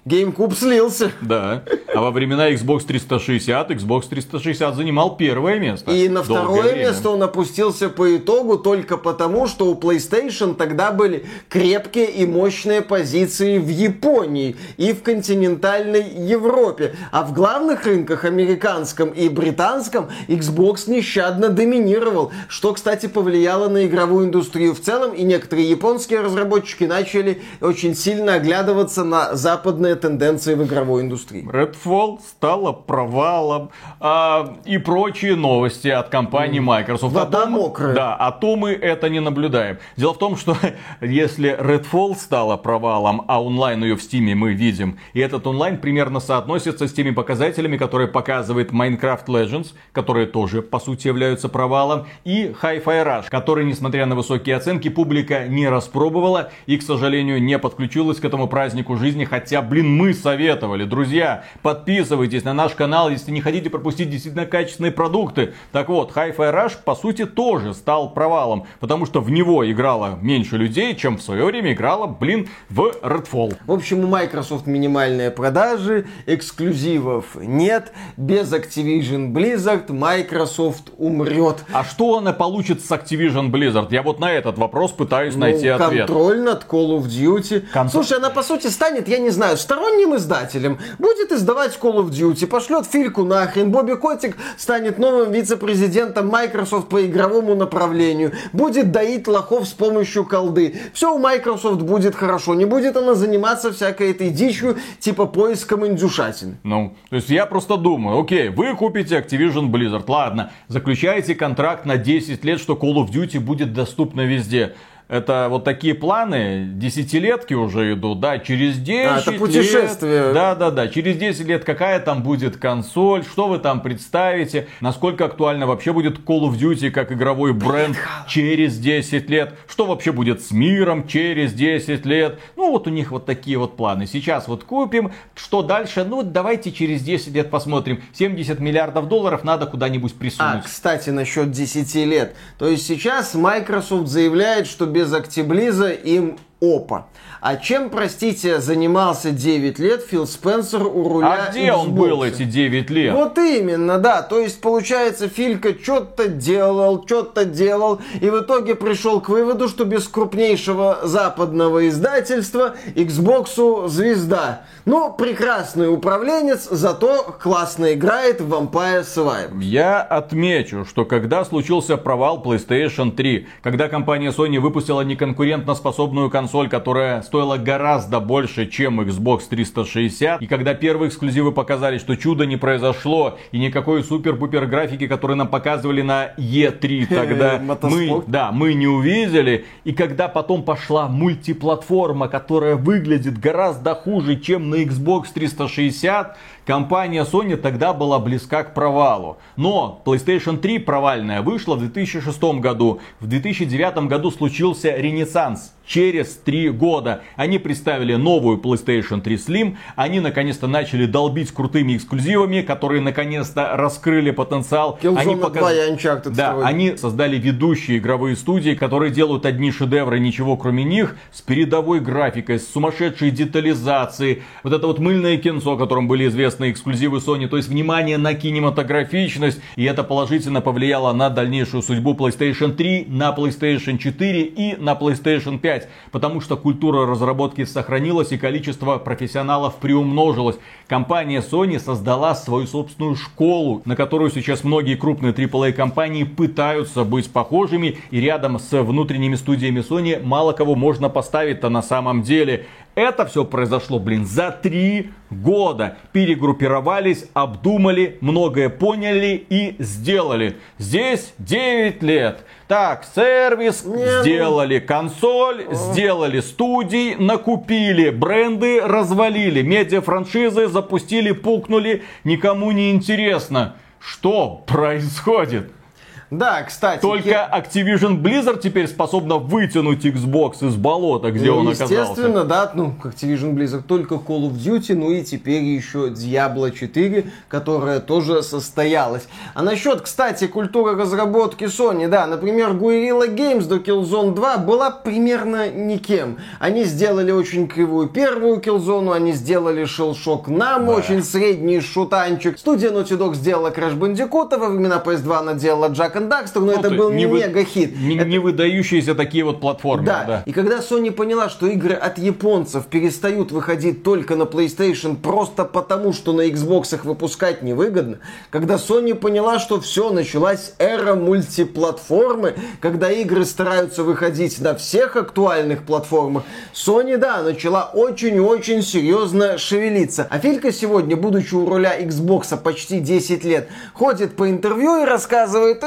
GameCube слился. Да. А во времена Xbox 360 Xbox 360 занимал первое место. И на второе время. место он опустился по итогу только потому, что у PlayStation тогда были крепкие и мощные позиции в Японии и в континентальной Европе. А в главных рынках, американском и британском, Xbox нещадно доминировал. Что, кстати, повлияло на игровую индустрию в целом. И некоторые японские разработчики начали очень сильно оглядываться на западные главные тенденции в игровой индустрии. Redfall стала провалом а, и прочие новости от компании Microsoft. Вода о том, мокрая. Да, а то мы это не наблюдаем. Дело в том, что если Redfall стала провалом, а онлайн ее в Steam мы видим, и этот онлайн примерно соотносится с теми показателями, которые показывает Minecraft Legends, которые тоже, по сути, являются провалом, и Hi-Fi Rush, который, несмотря на высокие оценки, публика не распробовала и, к сожалению, не подключилась к этому празднику жизни, хотя, блин, мы советовали. Друзья, подписывайтесь на наш канал, если не хотите пропустить действительно качественные продукты. Так вот, Hi-Fi Rush, по сути, тоже стал провалом, потому что в него играло меньше людей, чем в свое время играло, блин, в Redfall. В общем, у Microsoft минимальные продажи, эксклюзивов нет. Без Activision Blizzard Microsoft умрет. А что она получит с Activision Blizzard? Я вот на этот вопрос пытаюсь найти ну, ответ. Контроль над Call of Duty. Кон- Слушай, она по сути станет, я не знаю, сторонним издателем. Будет издавать Call of Duty, пошлет Фильку нахрен. Бобби Котик станет новым вице-президентом Microsoft по игровому направлению. Будет доить лохов с помощью колды. Все у Microsoft будет хорошо. Не будет она заниматься всякой этой дичью, типа поиском индюшатин. Ну, то есть я просто думаю, окей, вы купите Activision Blizzard, ладно, заключаете контракт на 10 лет, что Call of Duty будет доступно везде. Это вот такие планы, десятилетки уже идут, да, через 10 А, это путешествие. лет. Да, да, да, через 10 лет какая там будет консоль, что вы там представите, насколько актуально вообще будет Call of Duty как игровой бренд через 10 лет, что вообще будет с миром через 10 лет. Ну вот у них вот такие вот планы. Сейчас вот купим, что дальше, ну давайте через 10 лет посмотрим. 70 миллиардов долларов надо куда-нибудь А, присунуть. кстати, насчет 10 лет. То есть сейчас Microsoft заявляет, что без Актиблиза им опа. А чем, простите, занимался 9 лет Фил Спенсер у руля А где он Xbox? был эти 9 лет? Вот именно, да. То есть, получается, Филька что-то делал, что-то делал, и в итоге пришел к выводу, что без крупнейшего западного издательства Xbox звезда. Ну, прекрасный управленец, зато классно играет в Vampire Survivors. Я отмечу, что когда случился провал PlayStation 3, когда компания Sony выпустила неконкурентоспособную консоль, которая стоила гораздо больше, чем Xbox 360, и когда первые эксклюзивы показали, что чудо не произошло, и никакой супер-пупер графики, которые нам показывали на E3 тогда, мы, да, мы не увидели, и когда потом пошла мультиплатформа, которая выглядит гораздо хуже, чем на Xbox 360, компания Sony тогда была близка к провалу. Но PlayStation 3 провальная вышла в 2006 году. В 2009 году случился ренессанс. Через три года они представили новую PlayStation 3 Slim. Они наконец-то начали долбить крутыми эксклюзивами, которые наконец-то раскрыли потенциал. Killzone они 2 и Uncharted Да, 2. они создали ведущие игровые студии, которые делают одни шедевры, ничего кроме них, с передовой графикой, с сумасшедшей детализацией. Вот это вот мыльное кинцо, о котором были известны эксклюзивы Sony, то есть внимание на кинематографичность, и это положительно повлияло на дальнейшую судьбу PlayStation 3, на PlayStation 4 и на PlayStation 5, потому что культура разработки сохранилась и количество профессионалов приумножилось. Компания Sony создала свою собственную школу, на которую сейчас многие крупные AAA компании пытаются быть похожими, и рядом с внутренними студиями Sony мало кого можно поставить-то на самом деле. Это все произошло, блин, за три года. Перегруппировались, обдумали, многое поняли и сделали. Здесь 9 лет. Так, сервис ну- сделали, консоль сделали, студий накупили, бренды развалили, медиа-франшизы запустили, пукнули, никому не интересно. Что происходит? Да, кстати. Только я- Activision Blizzard теперь способна вытянуть Xbox из болота, где Ну, он оказался. естественно, да, ну, Activision Blizzard только Call of Duty, ну и теперь еще Diablo 4, которая тоже состоялась. А насчет, кстати, культуры разработки Sony, да, например, Guerrilla Games до Killzone 2 была примерно никем. Они сделали очень кривую первую Killzone, они сделали Shell Shock Nam, очень средний шутанчик. Студия Naughty Dog сделала Crash Bandicoot, во времена PS2 она делала Jack and Daxter, но ну, это был не, мега-хит. Не, это... не выдающиеся такие вот платформы. Да. да, и когда Sony поняла, что игры от японцев перестают выходить только на PlayStation просто потому, что на Xbox их выпускать невыгодно, когда Sony поняла, что все, началась эра мультиплатформы, когда игры стараются выходить на всех актуальных платформах, Sony, да, начала очень-очень серьезно шевелиться. А Филька сегодня, будучи у руля Xbox почти 10 лет, ходит по интервью и рассказывает,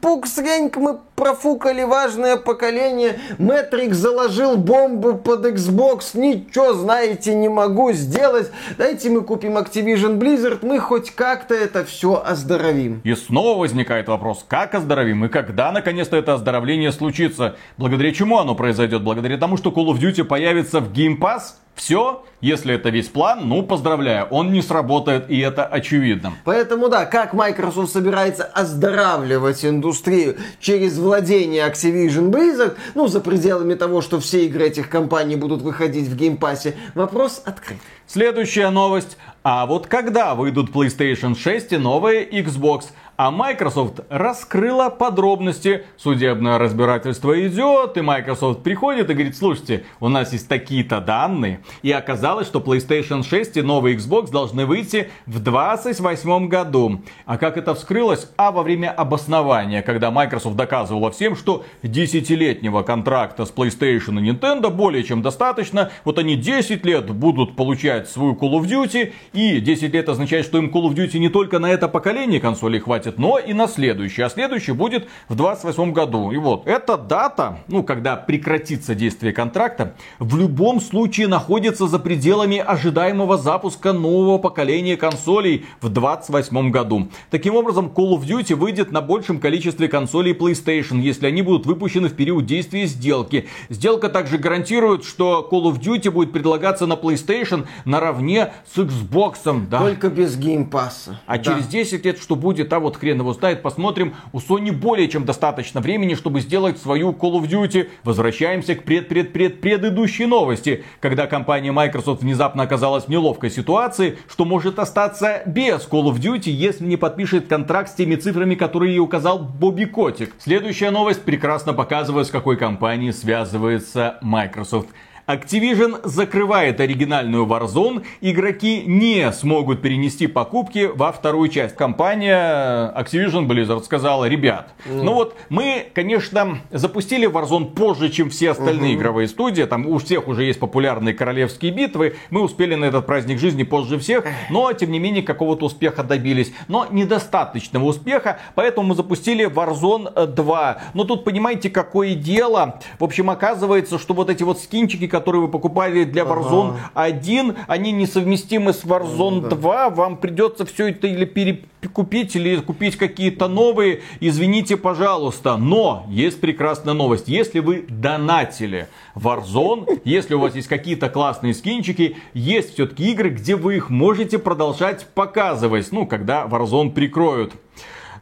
пук среньк, мы профукали важное поколение, Мэтрикс заложил бомбу под Xbox, ничего, знаете, не могу сделать, дайте мы купим Activision Blizzard, мы хоть как-то это все оздоровим. И снова возникает вопрос, как оздоровим и когда наконец-то это оздоровление случится? Благодаря чему оно произойдет? Благодаря тому, что Call of Duty появится в Game Pass? Все, если это весь план, ну поздравляю, он не сработает, и это очевидно. Поэтому да, как Microsoft собирается оздоравливать индустрию через владение Activision Blizzard, ну за пределами того, что все игры этих компаний будут выходить в геймпассе, вопрос открыт. Следующая новость. А вот когда выйдут PlayStation 6 и новые Xbox? А Microsoft раскрыла подробности. Судебное разбирательство идет, и Microsoft приходит и говорит, слушайте, у нас есть такие-то данные. И оказалось, что PlayStation 6 и новый Xbox должны выйти в 2028 году. А как это вскрылось? А во время обоснования, когда Microsoft доказывала всем, что десятилетнего контракта с PlayStation и Nintendo более чем достаточно. Вот они 10 лет будут получать свою Call of Duty, и 10 лет означает, что им Call of Duty не только на это поколение консолей хватит, хватит, но и на следующий. А следующий будет в 28 году. И вот, эта дата, ну, когда прекратится действие контракта, в любом случае находится за пределами ожидаемого запуска нового поколения консолей в 28 году. Таким образом, Call of Duty выйдет на большем количестве консолей PlayStation, если они будут выпущены в период действия сделки. Сделка также гарантирует, что Call of Duty будет предлагаться на PlayStation наравне с Xbox. Да. Только без геймпасса. А да. через 10 лет что будет? А вот хрен его знает, посмотрим. У Sony более чем достаточно времени, чтобы сделать свою Call of Duty. Возвращаемся к пред-пред-пред предыдущей новости, когда компания Microsoft внезапно оказалась в неловкой ситуации, что может остаться без Call of Duty, если не подпишет контракт с теми цифрами, которые ей указал Бобби Котик. Следующая новость прекрасно показывает, с какой компанией связывается Microsoft. Activision закрывает оригинальную Warzone, игроки не смогут перенести покупки во вторую часть. Компания Activision Blizzard сказала, ребят, mm. ну вот мы, конечно, запустили Warzone позже, чем все остальные uh-huh. игровые студии, там у всех уже есть популярные королевские битвы, мы успели на этот праздник жизни позже всех, но тем не менее какого-то успеха добились, но недостаточного успеха, поэтому мы запустили Warzone 2. Но тут понимаете, какое дело, в общем оказывается, что вот эти вот скинчики, которые вы покупали для Warzone ага. 1, они несовместимы с Warzone да. 2. Вам придется все это или перекупить, или купить какие-то новые. Извините, пожалуйста. Но есть прекрасная новость. Если вы донатили Warzone, если у вас есть какие-то классные скинчики, есть все-таки игры, где вы их можете продолжать показывать. Ну, когда Warzone прикроют.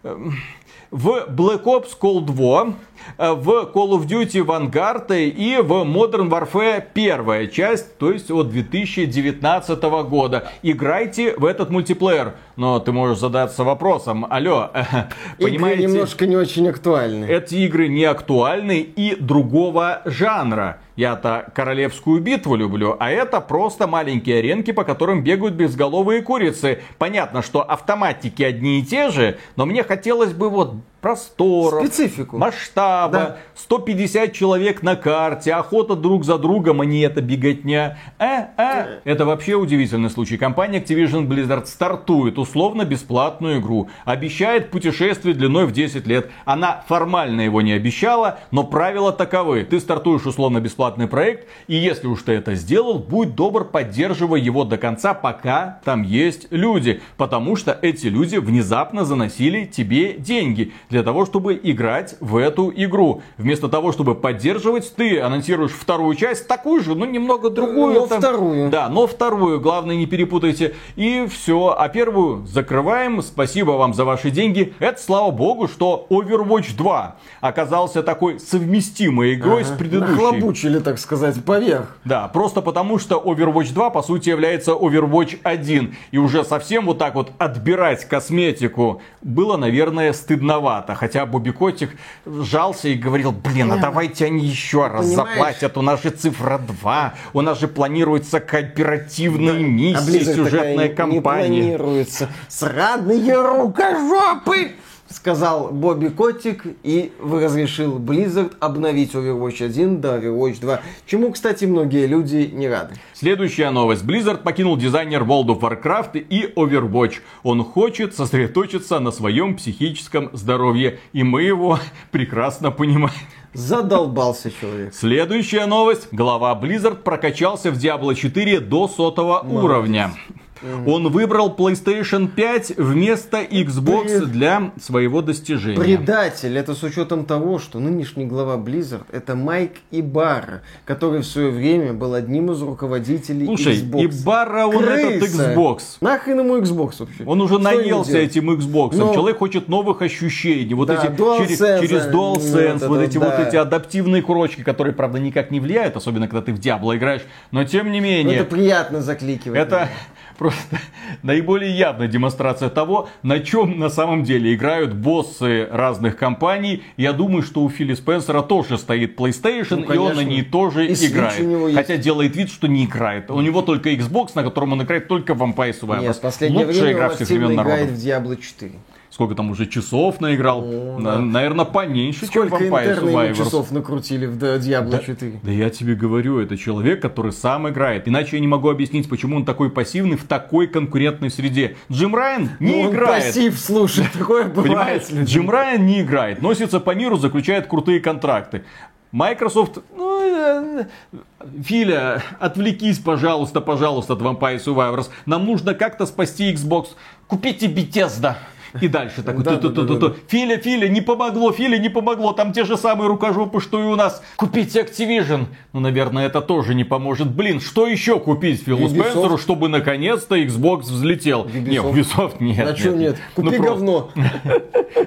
Эм, в Black Ops Cold War в Call of Duty Vanguard и в Modern Warfare первая часть, то есть от 2019 года. Играйте в этот мультиплеер. Но ты можешь задаться вопросом, алло, понимаете? Игры немножко не очень актуальны. Эти игры не актуальны и другого жанра. Я-то королевскую битву люблю, а это просто маленькие аренки, по которым бегают безголовые курицы. Понятно, что автоматики одни и те же, но мне хотелось бы вот просторов, Специфику. масштаба, да. 150 человек на карте, охота друг за другом, а не это беготня. Э, э. Это вообще удивительный случай. Компания Activision Blizzard стартует условно бесплатную игру. Обещает путешествие длиной в 10 лет. Она формально его не обещала, но правила таковы. Ты стартуешь условно бесплатный проект, и если уж ты это сделал, будь добр, поддерживай его до конца, пока там есть люди. Потому что эти люди внезапно заносили тебе деньги для того, чтобы играть в эту игру. Вместо того, чтобы поддерживать, ты анонсируешь вторую часть, такую же, но немного другую. Но там, вторую. Да, но вторую, главное не перепутайте. И все, а первую закрываем. Спасибо вам за ваши деньги. Это слава богу, что Overwatch 2 оказался такой совместимой игрой ага. с предыдущей. Нахлобучили, так сказать, поверх. Да, просто потому что Overwatch 2 по сути является Overwatch 1. И уже совсем вот так вот отбирать косметику было, наверное, стыдновато маловато. Хотя Бобби Котик сжался и говорил, блин, а давайте они еще раз Понимаешь? заплатят. У нас же цифра 2, у нас же планируется кооперативные А миссии, Blizzard сюжетная такая кампания. Не планируется. Сраные рукожопы! Сказал Бобби Котик и разрешил Blizzard обновить Overwatch 1 до Overwatch 2. Чему, кстати, многие люди не рады. Следующая новость. Blizzard покинул дизайнер World of Warcraft и Overwatch. Он хочет сосредоточиться на своем психическом здоровье. И мы его прекрасно понимаем. Задолбался человек. Следующая новость. Глава Blizzard прокачался в Diablo 4 до сотого уровня. Он выбрал PlayStation 5 вместо Xbox для своего достижения. Предатель, это с учетом того, что нынешний глава Blizzard это Майк Ибара, который в свое время был одним из руководителей Слушай, Xbox. Ибара он этот Крыса. Xbox. Нахрен ему Xbox вообще? Он уже Что наелся этим Xbox. Ну, Человек хочет новых ощущений. Вот Да, эти DualSense, через, через ну, DualSense, это вот да, эти вот да. эти адаптивные курочки, которые, правда, никак не влияют, особенно когда ты в Диабло играешь. Но тем не ну, менее, это приятно закликивать. это просто наиболее явная демонстрация того, на чем на самом деле играют боссы разных компаний. Я думаю, что у Филли Спенсера тоже стоит PlayStation, Ну, и он на ней тоже И играет. Хотя делает вид, что не играет. У него только Xbox, на котором он играет только Vampire Survivors. Нет, в последнее Лучшая время игра он всех активно времен играет в Diablo 4. Сколько там уже часов наиграл? О, На- да. Наверное, поменьше, Сколько чем Vampire Survivors. часов накрутили в Diablo 4? Да я тебе говорю, это человек, который сам играет. Иначе я не могу объяснить, почему он такой пассивный в такой конкурентной среде. Джим Райан не Ну, он играет. пассив, слушай, такое бывает. Джим Райан не играет, носится по миру, заключает крутые контракты. Microsoft, ну, э, Филя, отвлекись, пожалуйста, пожалуйста, от Vampire Survivors. Нам нужно как-то спасти Xbox. Купите Bethesda. И дальше такой, Да, да. Филя, Филя, не помогло, Филя, не помогло. Там те же самые рукожопы, что и у нас. Купите Activision. Ну, наверное, это тоже не поможет. Блин, что еще купить Филу Ubisoft. Спенсеру, чтобы наконец-то Xbox взлетел? Ubisoft. Ubisoft нет. А что нет? Ну, Купи говно.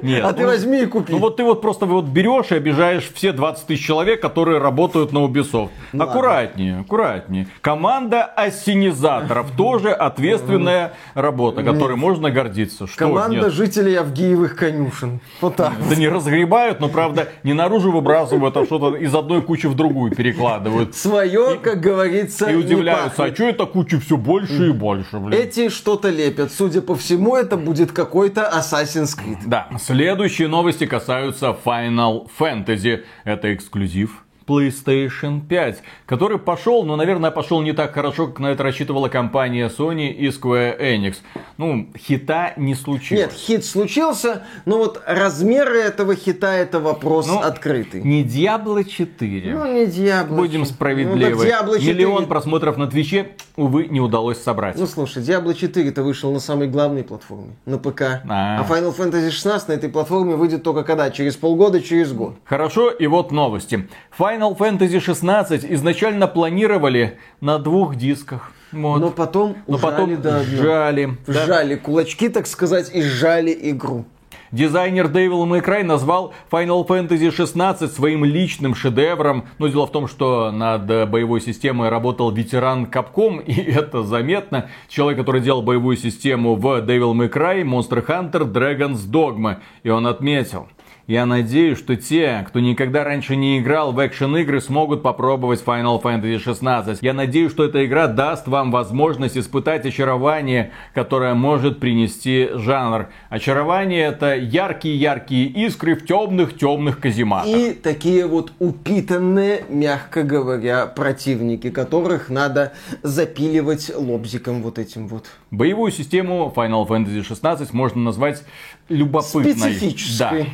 Нет. А ты Ну, возьми и купи. ну вот ты вот просто вот берешь и обижаешь все 20 тысяч человек, которые работают на Ubisoft. Ну аккуратнее, аккуратнее. Команда ассенизаторов тоже ответственная работа, которой можно гордиться. Что Команда нет? Жителей Авгиевых конюшен. Вот так. Да не разгребают, но правда не наружу выбрасывают, а что-то из одной кучи в другую перекладывают. Свое, как говорится, И удивляются, а что это куча все больше и больше, блин. Эти что-то лепят. Судя по всему, это будет какой-то Assassin's Creed. Да, следующие новости касаются Final Fantasy. Это эксклюзив PlayStation 5, который пошел, но, наверное, пошел не так хорошо, как на это рассчитывала компания Sony и Square Enix. Ну, хита не случилось. Нет, хит случился, но вот размеры этого хита это вопрос Ну, открытый. Не Diablo 4. Ну, не Diablo. Будем Ну, справедливы. Diablo 4 Миллион просмотров на Твиче, увы, не удалось собрать. Ну слушай, Diablo 4-то вышел на самой главной платформе, на ПК. А. А Final Fantasy 16 на этой платформе выйдет только когда? Через полгода, через год. Хорошо, и вот новости. Final Fantasy 16 изначально планировали на двух дисках. Вот. Но потом Но ужали потом до сжали. Да. Сжали кулачки, так сказать, и сжали игру. Дизайнер May Cry назвал Final Fantasy 16 своим личным шедевром. Но дело в том, что над боевой системой работал ветеран Capcom, и это заметно. Человек, который делал боевую систему в Devil May Cry, Monster Hunter, Dragon's Dogma. И он отметил. Я надеюсь, что те, кто никогда раньше не играл в экшен-игры, смогут попробовать Final Fantasy 16. Я надеюсь, что эта игра даст вам возможность испытать очарование, которое может принести жанр. Очарование это яркие-яркие искры в темных-темных казематах. И такие вот упитанные, мягко говоря, противники, которых надо запиливать лобзиком вот этим вот. Боевую систему Final Fantasy 16 можно назвать любопытной. Специфической. Да.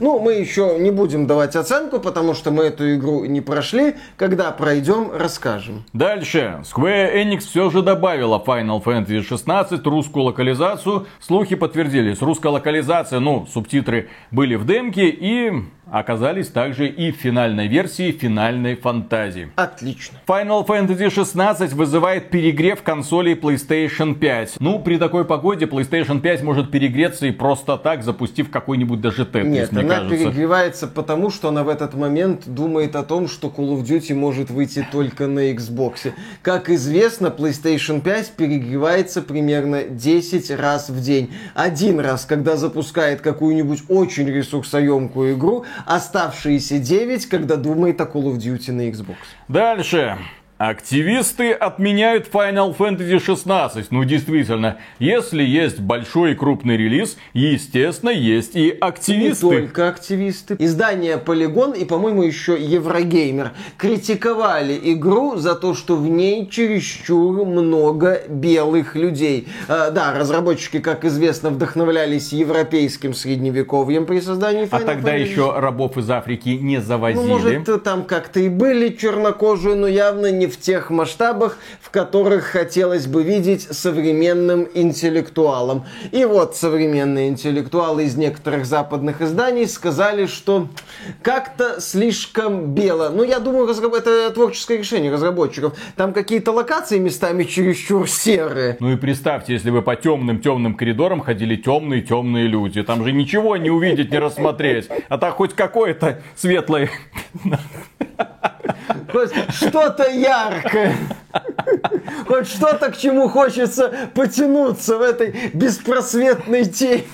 Ну, мы еще не будем давать оценку, потому что мы эту игру не прошли. Когда пройдем, расскажем. Дальше. Square Enix все же добавила Final Fantasy 16 русскую локализацию. Слухи подтвердились. Русская локализация, ну, субтитры были в демке и оказались также и в финальной версии финальной фантазии. Отлично. Final Fantasy 16 вызывает перегрев консолей PlayStation 5. Ну, при такой погоде PlayStation 5 может перегреться и просто так, запустив какой-нибудь даже Tetris, Нет, мне она кажется. перегревается потому, что она в этот момент думает о том, что Call of Duty может выйти только на Xbox. Как известно, PlayStation 5 перегревается примерно 10 раз в день. Один раз, когда запускает какую-нибудь очень ресурсоемкую игру, оставшиеся 9, когда думает о Call of Duty на Xbox. Дальше. Активисты отменяют Final Fantasy 16. Ну, действительно, если есть большой и крупный релиз, естественно, есть и активисты. Не только активисты. Издание Polygon и, по-моему, еще Еврогеймер критиковали игру за то, что в ней чересчур много белых людей. А, да, разработчики, как известно, вдохновлялись европейским средневековьем при создании Final А тогда Fantasy. еще рабов из Африки не завозили. Ну, может, там как-то и были чернокожие, но явно не в тех масштабах, в которых хотелось бы видеть современным интеллектуалам. И вот современные интеллектуалы из некоторых западных изданий сказали, что как-то слишком бело. Ну, я думаю, это творческое решение разработчиков. Там какие-то локации местами чересчур серые. Ну и представьте, если бы по темным-темным коридорам ходили темные-темные люди. Там же ничего не увидеть, не рассмотреть. А так хоть какое-то светлое. Хоть что-то яркое. Хоть что-то, к чему хочется потянуться в этой беспросветной тени.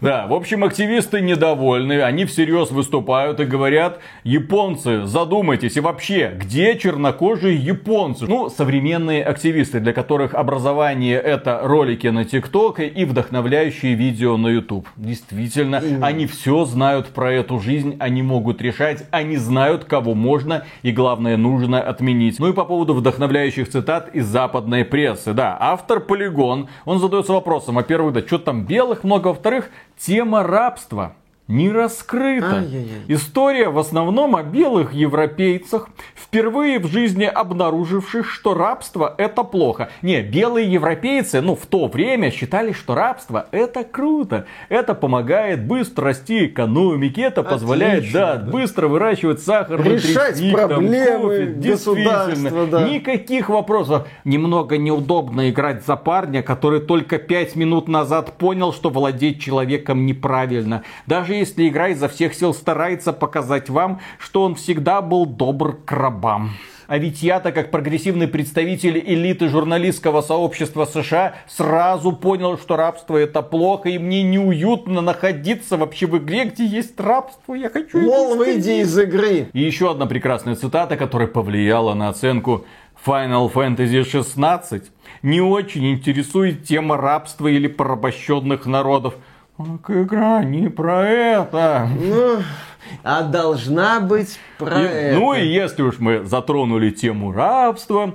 Да, в общем, активисты недовольны, они всерьез выступают и говорят, японцы, задумайтесь, и вообще, где чернокожие японцы? Ну, современные активисты, для которых образование это ролики на ТикТок и вдохновляющие видео на YouTube. Действительно, они все знают про эту жизнь, они могут решать, они знают, кого можно и, главное, нужно отменить. Ну и по поводу вдохновляющих цитат из западной прессы. Да, автор Полигон, он задается вопросом, во-первых, да что там белых много, во-вторых, тема рабства не раскрыта. Ай-яй-яй. История в основном о белых европейцах, впервые в жизни обнаруживших, что рабство это плохо. Не, белые европейцы, ну в то время считали, что рабство это круто. Это помогает быстро расти экономике, это позволяет, да, да. быстро выращивать сахарный Решать тростник, там, проблемы кофе. Действительно, да. никаких вопросов. Немного неудобно играть за парня, который только пять минут назад понял, что владеть человеком неправильно. Даже если игра изо всех сил старается показать вам, что он всегда был добр к рабам. А ведь я-то, как прогрессивный представитель элиты журналистского сообщества США, сразу понял, что рабство это плохо, и мне неуютно находиться вообще в игре, где есть рабство. Я хочу... изменить. выйди из игры. И еще одна прекрасная цитата, которая повлияла на оценку Final Fantasy 16. Не очень интересует тема рабства или порабощенных народов. Игра не про это. Ну, а должна быть про И- это. ну и если уж мы затронули тему рабства,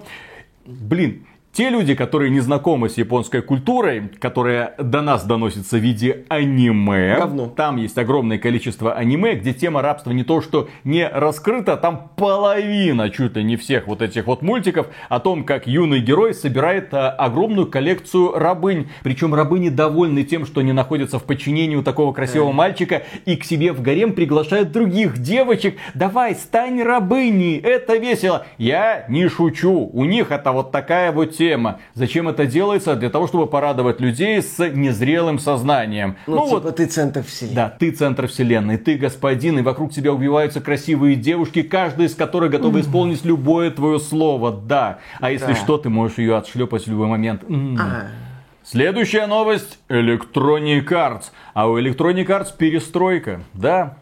блин, те люди, которые не знакомы с японской культурой, которая до нас доносится в виде аниме, Говно. там есть огромное количество аниме, где тема рабства не то что не раскрыта, там половина чуть ли не всех вот этих вот мультиков о том, как юный герой собирает а, огромную коллекцию рабынь. Причем рабыни довольны тем, что они находятся в подчинении у такого красивого мальчика и к себе в гарем приглашают других девочек. Давай, стань рабыней, это весело. Я не шучу, у них это вот такая вот тема. Зачем это делается? Для того, чтобы порадовать людей с незрелым сознанием. Ну, типа ты центр вселенной. Да, ты центр вселенной, ты господин, и вокруг тебя убиваются красивые девушки, каждая из которых готова исполнить любое твое слово, да. А если Да. что, ты можешь ее отшлепать в любой момент. М. А, Следующая новость. Electronic Arts. А у Electronic Arts перестройка, да.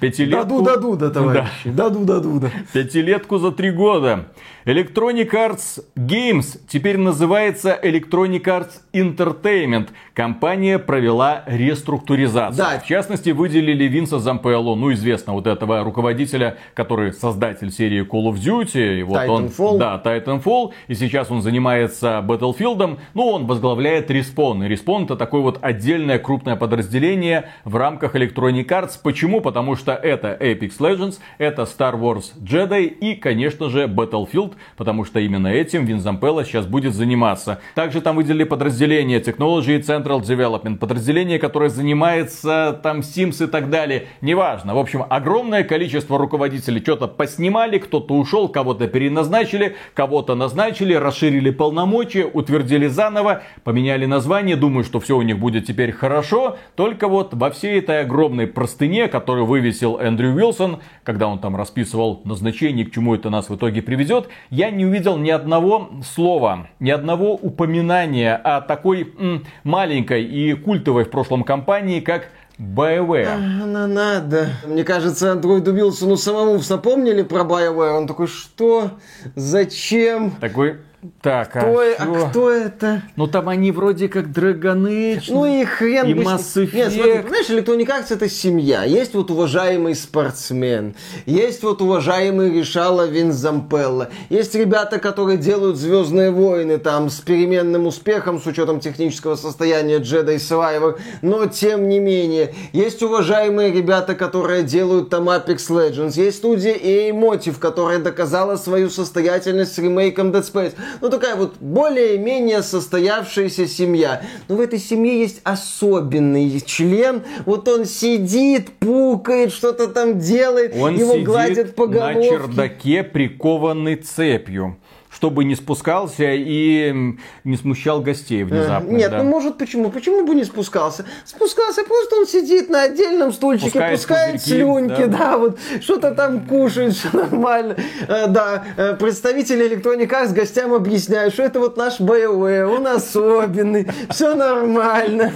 Пятилетку... Даду-даду, да, товарищи. Даду-даду, да. Пятилетку за три года. Electronic Arts Games теперь называется Electronic Arts Entertainment. Компания провела реструктуризацию. Да. В частности, выделили Винса Зампелло, ну, известно, вот этого руководителя, который создатель серии Call of Duty. И вот он, Titanfall. да, Titanfall. И сейчас он занимается Battlefield. Ну, он возглавляет Respawn. И Respawn это такое вот отдельное крупное подразделение в рамках Electronic Arts. Почему? Потому что что это Apex Legends, это Star Wars Jedi и, конечно же, Battlefield, потому что именно этим Винзампелла сейчас будет заниматься. Также там выделили подразделение Technology Central Development, подразделение, которое занимается там Sims и так далее. Неважно. В общем, огромное количество руководителей что-то поснимали, кто-то ушел, кого-то переназначили, кого-то назначили, расширили полномочия, утвердили заново, поменяли название. Думаю, что все у них будет теперь хорошо. Только вот во всей этой огромной простыне, которую вывесил Эндрю Уилсон, когда он там расписывал назначение, к чему это нас в итоге приведет, я не увидел ни одного слова, ни одного упоминания о такой м, маленькой и культовой в прошлом компании, как BioWare. Она надо. Мне кажется, Андроиду Вилсону самому напомнили про BioWare. Он такой, что? Зачем? Такой, так, Кто, а, а кто это? Ну там они вроде как Dragon. Ну и хрен И бы Mass Effect. Нет, смотри, понимаешь, Electronic Arts это семья. Есть вот уважаемый спортсмен, есть вот уважаемый Решала Винзампелла, есть ребята, которые делают Звездные войны там с переменным успехом, с учетом технического состояния Jedi Survivor, но тем не менее. Есть уважаемые ребята, которые делают там Apex Legends, есть студия EA Motive, которая доказала свою состоятельность с ремейком Dead Space. Ну такая вот более-менее состоявшаяся семья. Но в этой семье есть особенный член. Вот он сидит, пукает, что-то там делает, Он его сидит гладят по на головке. чердаке, прикованный цепью. Чтобы не спускался и не смущал гостей внезапно. Нет, да. ну может почему? Почему бы не спускался? Спускался, просто он сидит на отдельном стульчике, Пускает пускает пузырьки, слюньки, да. да. вот что-то там кушает, все нормально. Э, да, э, представители Electronic Arts гостям объясняют, что это вот наш BioWare, он особенный, все нормально.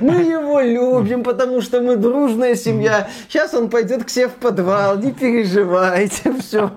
Мы его любим, потому что мы дружная семья. Сейчас он пойдет к себе в подвал, не переживайте, все.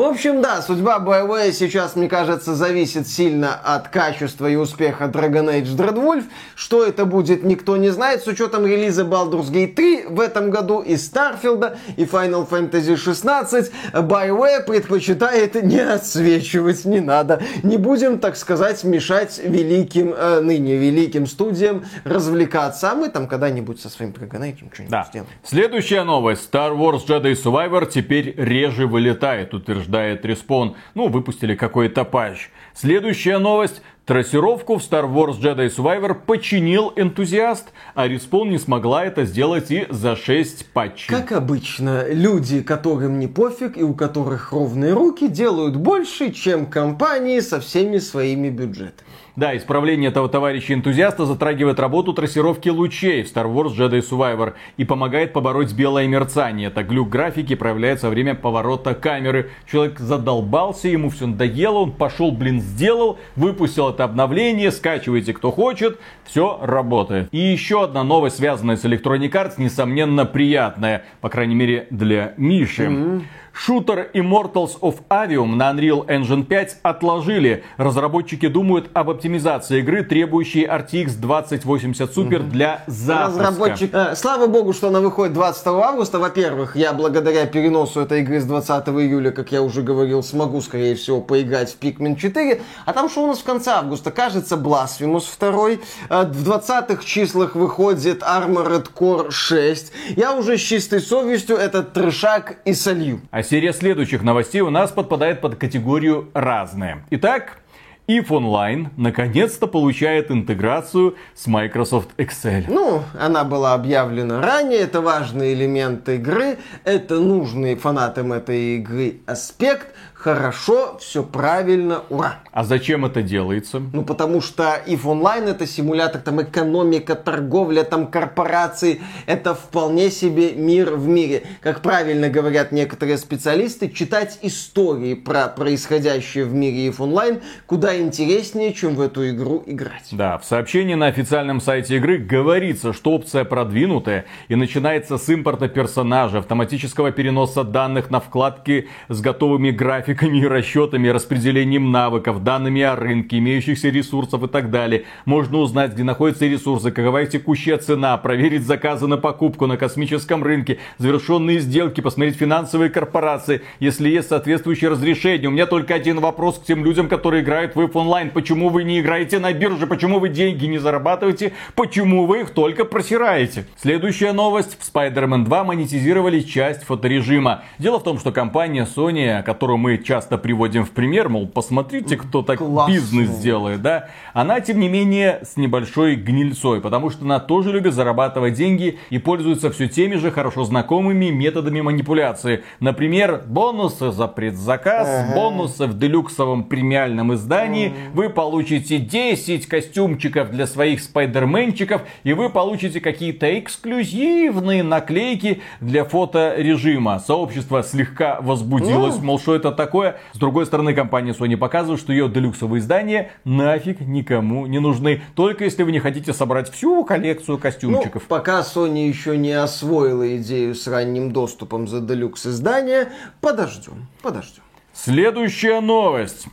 В общем, да, судьба BioWare сейчас, мне кажется, зависит сильно от качества и успеха Dragon Age Dreadwolf. Что это будет, никто не знает. С учетом релиза Baldur's Gate 3 в этом году и Starfield, и Final Fantasy 16, BioWare предпочитает не отсвечивать, не надо. Не будем, так сказать, мешать великим, э, ныне великим студиям развлекаться. А мы там когда-нибудь со своим Dragon Age что-нибудь Да. сделаем. Следующая новость. Star Wars Jedi Survivor теперь реже вылетает, утверждает Респон. Ну, выпустили какой-то патч. Следующая новость. Трассировку в Star Wars Jedi Survivor починил энтузиаст, а Респон не смогла это сделать и за 6 патчей. Как обычно, люди, которым не пофиг и у которых ровные руки, делают больше, чем компании со всеми своими бюджетами. Да, исправление этого товарища-энтузиаста затрагивает работу трассировки лучей в Star Wars Jedi Survivor и помогает побороть белое мерцание. Это глюк графики проявляется во время поворота камеры. Человек задолбался, ему все надоело, он пошел, блин, сделал, выпустил это обновление, скачивайте кто хочет, все работает. И еще одна новость, связанная с Electronic Arts, несомненно приятная, по крайней мере для Миши. Шутер Immortals of Avium на Unreal Engine 5 отложили. Разработчики думают об оптимизации игры, требующей RTX 2080 Super для запуска. Разработчик... э, слава богу, что она выходит 20 августа. Во-первых, я благодаря переносу этой игры с 20 июля, как я уже говорил, смогу, скорее всего, поиграть в Pikmin 4. А там что у нас в конце августа? Кажется, Blasphemous 2. Э, В 20-х числах выходит Armored Core 6. Я уже с чистой совестью этот трешак и солью. А серия следующих новостей у нас подпадает под категорию «разные». Итак, If Online наконец-то получает интеграцию с Microsoft Excel. Ну, она была объявлена ранее, это важный элемент игры, это нужный фанатам этой игры аспект. Хорошо, все правильно, ура. А зачем это делается? Ну, потому что if Online это симулятор, там экономика, торговля, там корпорации. Это вполне себе мир в мире. Как правильно говорят некоторые специалисты, читать истории про происходящее в мире if Online куда интереснее, чем в эту игру играть. Да, в сообщении на официальном сайте игры говорится, что опция продвинутая и начинается с импорта персонажа, автоматического переноса данных на вкладки с готовыми графиками графиками расчетами, распределением навыков, данными о рынке, имеющихся ресурсов и так далее. Можно узнать, где находятся ресурсы, какова их текущая цена, проверить заказы на покупку на космическом рынке, завершенные сделки, посмотреть финансовые корпорации, если есть соответствующее разрешение. У меня только один вопрос к тем людям, которые играют в онлайн. Почему вы не играете на бирже? Почему вы деньги не зарабатываете? Почему вы их только просираете? Следующая новость. В Spider-Man 2 монетизировали часть фоторежима. Дело в том, что компания Sony, которую мы часто приводим в пример, мол, посмотрите, кто так Классно. бизнес делает, да, она, тем не менее, с небольшой гнильцой, потому что она тоже любит зарабатывать деньги и пользуется все теми же хорошо знакомыми методами манипуляции. Например, бонусы за предзаказ, ага. бонусы в делюксовом премиальном издании. Ага. Вы получите 10 костюмчиков для своих спайдерменчиков, и вы получите какие-то эксклюзивные наклейки для фоторежима. Сообщество слегка возбудилось, мол, что это такое. С другой стороны, компания Sony показывает, что ее делюксовые издания нафиг никому не нужны. Только если вы не хотите собрать всю коллекцию костюмчиков. Ну, пока Sony еще не освоила идею с ранним доступом за делюкс издания, подождем, подождем. Следующая новость.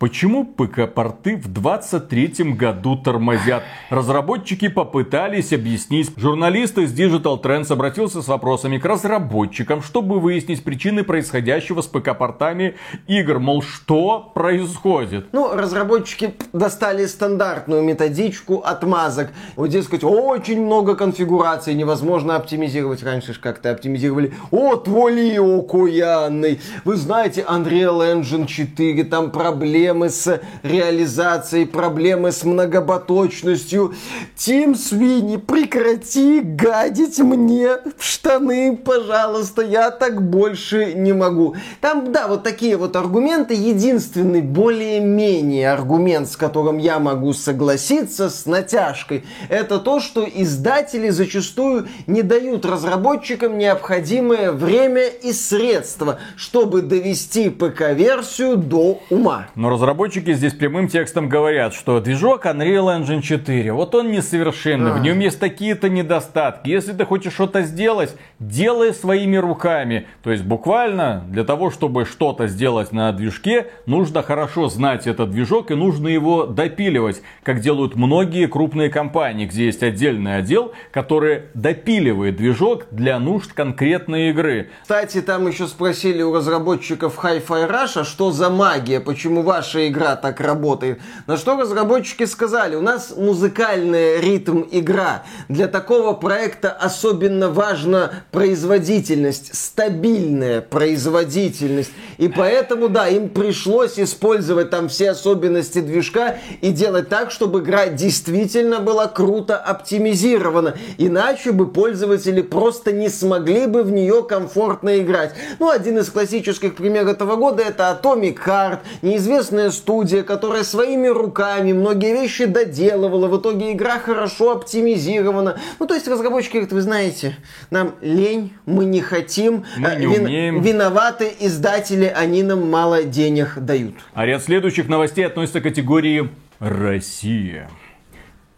Почему ПК-порты в 23 году тормозят? Разработчики попытались объяснить. Журналист из Digital Trends обратился с вопросами к разработчикам, чтобы выяснить причины происходящего с ПК-портами игр. Мол, что происходит? Ну, разработчики достали стандартную методичку отмазок. Вот здесь сказать, очень много конфигураций, невозможно оптимизировать. Раньше же как-то оптимизировали. О, тволи окуянный. Вы знаете, Unreal Engine 4, там проблемы проблемы с реализацией, проблемы с многоботочностью. Тим Свини, прекрати гадить мне в штаны, пожалуйста, я так больше не могу. Там, да, вот такие вот аргументы. Единственный более-менее аргумент, с которым я могу согласиться с натяжкой, это то, что издатели зачастую не дают разработчикам необходимое время и средства, чтобы довести ПК-версию до ума. Но разработчики здесь прямым текстом говорят, что движок Unreal Engine 4, вот он несовершенный, а. в нем есть такие-то недостатки. Если ты хочешь что-то сделать, делай своими руками. То есть буквально для того, чтобы что-то сделать на движке, нужно хорошо знать этот движок и нужно его допиливать, как делают многие крупные компании, где есть отдельный отдел, который допиливает движок для нужд конкретной игры. Кстати, там еще спросили у разработчиков Hi-Fi Rush, а что за магия, почему ваш ваша игра так работает. На что разработчики сказали, у нас музыкальная ритм игра. Для такого проекта особенно важна производительность, стабильная производительность. И поэтому, да, им пришлось использовать там все особенности движка и делать так, чтобы игра действительно была круто оптимизирована. Иначе бы пользователи просто не смогли бы в нее комфортно играть. Ну, один из классических примеров этого года это Atomic Heart, неизвестный известная студия, которая своими руками многие вещи доделывала. В итоге игра хорошо оптимизирована. Ну, то есть разработчики говорят, вы знаете, нам лень, мы не хотим. Мы не вин- умеем. Виноваты издатели, они нам мало денег дают. А ряд следующих новостей относится к категории «Россия».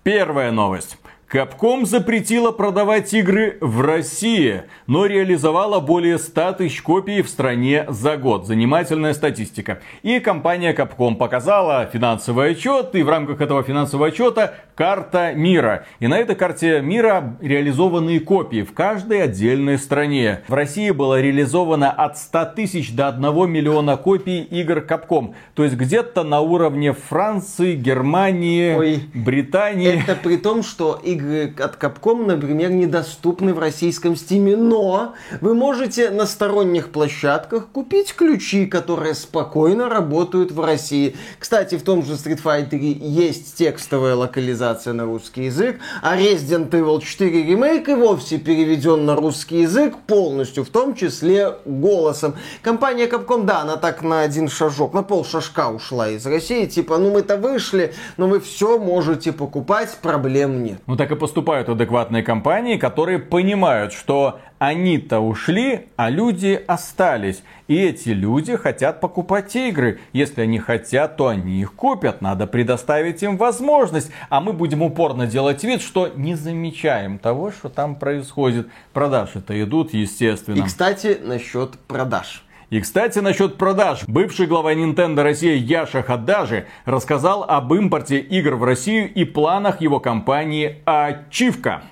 Первая новость. Capcom запретила продавать игры в России, но реализовала более 100 тысяч копий в стране за год. Занимательная статистика. И компания Capcom показала финансовый отчет, и в рамках этого финансового отчета карта мира. И на этой карте мира реализованные копии в каждой отдельной стране. В России было реализовано от 100 тысяч до 1 миллиона копий игр Capcom. То есть где-то на уровне Франции, Германии, Ой, Британии. Это при том, что игры игры от Capcom, например, недоступны в российском стиме, но вы можете на сторонних площадках купить ключи, которые спокойно работают в России. Кстати, в том же Street Fighter есть текстовая локализация на русский язык, а Resident Evil 4 ремейк и вовсе переведен на русский язык полностью, в том числе голосом. Компания Capcom, да, она так на один шажок, на пол шажка ушла из России, типа, ну мы-то вышли, но вы все можете покупать, проблем нет. Ну так и поступают адекватные компании, которые понимают, что они-то ушли, а люди остались. И эти люди хотят покупать игры. Если они хотят, то они их купят. Надо предоставить им возможность. А мы будем упорно делать вид, что не замечаем того, что там происходит. Продажи-то идут, естественно. И, кстати, насчет продаж. И, кстати, насчет продаж. Бывший глава Nintendo России Яша Хадажи рассказал об импорте игр в Россию и планах его компании Ачивка.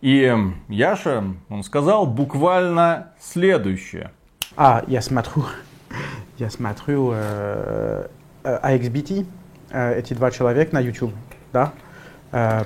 И Яша, он сказал буквально следующее. А, я смотрю, я смотрю э, AXBT, э, эти два человека на YouTube, да, э,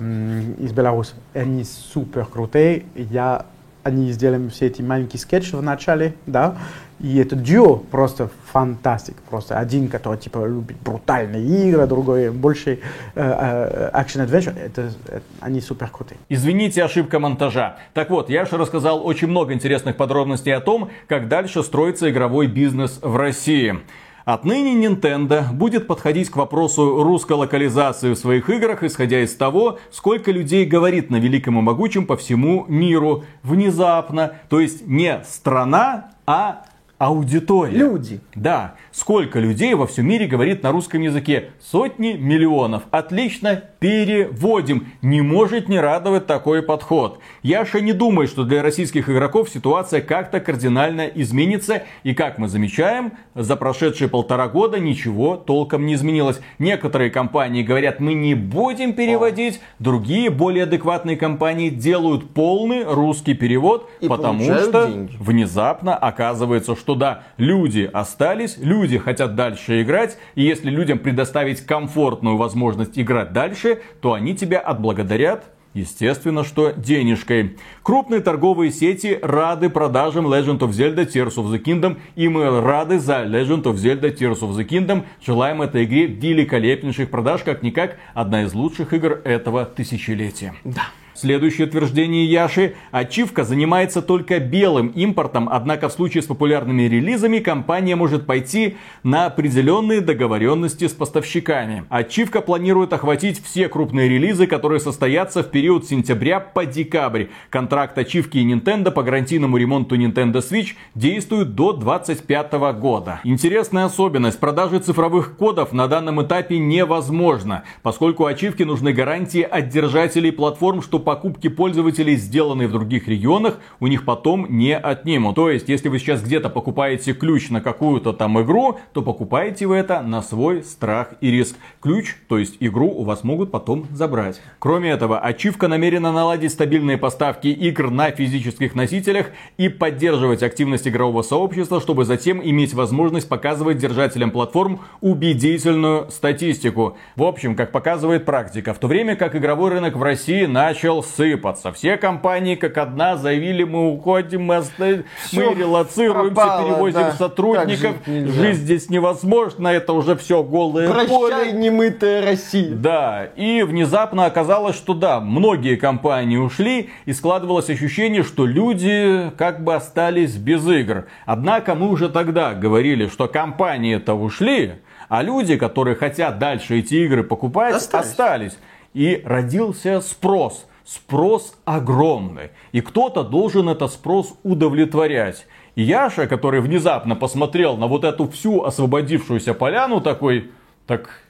из Беларуси. Они супер крутые. Я, они сделали все эти маленькие скетчи в начале, да, и это дуо просто фантастик. Просто один, который типа любит брутальные игры, другой больше экшен-адвенчур. Э, это, это, они супер крутые. Извините, ошибка монтажа. Так вот, я же рассказал очень много интересных подробностей о том, как дальше строится игровой бизнес в России. Отныне Nintendo будет подходить к вопросу русской локализации в своих играх, исходя из того, сколько людей говорит на великом и могучем по всему миру внезапно. То есть не страна, а аудитория. Люди. Да. Сколько людей во всем мире говорит на русском языке? Сотни миллионов. Отлично, переводим. Не может не радовать такой подход. Яша не думает, что для российских игроков ситуация как-то кардинально изменится. И как мы замечаем, за прошедшие полтора года ничего толком не изменилось. Некоторые компании говорят, мы не будем переводить. Другие, более адекватные компании делают полный русский перевод. И потому что деньги. внезапно оказывается, что да, люди остались, люди хотят дальше играть, и если людям предоставить комфортную возможность играть дальше, то они тебя отблагодарят Естественно, что денежкой. Крупные торговые сети рады продажам Legend of Zelda Tears of the Kingdom. И мы рады за Legend of Zelda Tears of the Kingdom. Желаем этой игре великолепнейших продаж, как-никак одна из лучших игр этого тысячелетия. Да. Следующее утверждение Яши. Ачивка занимается только белым импортом, однако в случае с популярными релизами компания может пойти на определенные договоренности с поставщиками. Ачивка планирует охватить все крупные релизы, которые состоятся в период с сентября по декабрь. Контракт Ачивки и Nintendo по гарантийному ремонту Nintendo Switch действует до 2025 года. Интересная особенность. Продажи цифровых кодов на данном этапе невозможно, поскольку ачивке нужны гарантии от держателей платформ, что покупки пользователей, сделанные в других регионах, у них потом не отнимут. То есть, если вы сейчас где-то покупаете ключ на какую-то там игру, то покупаете вы это на свой страх и риск. Ключ, то есть игру, у вас могут потом забрать. Кроме этого, ачивка намерена наладить стабильные поставки игр на физических носителях и поддерживать активность игрового сообщества, чтобы затем иметь возможность показывать держателям платформ убедительную статистику. В общем, как показывает практика, в то время как игровой рынок в России начал сыпаться. Все компании как одна заявили, мы уходим, мы, оста... Мы релацируемся, пропало, перевозим да. сотрудников. Жизнь здесь невозможно, это уже все голое поле. Прощай, немытая Россия. Да, и внезапно оказалось, что да, многие компании ушли, и складывалось ощущение, что люди как бы остались без игр. Однако мы уже тогда говорили, что компании-то ушли, а люди, которые хотят дальше эти игры покупать, Остались. остались. И родился спрос. Спрос огромный. И кто-то должен этот спрос удовлетворять. И Яша, который внезапно посмотрел на вот эту всю освободившуюся поляну, такой, так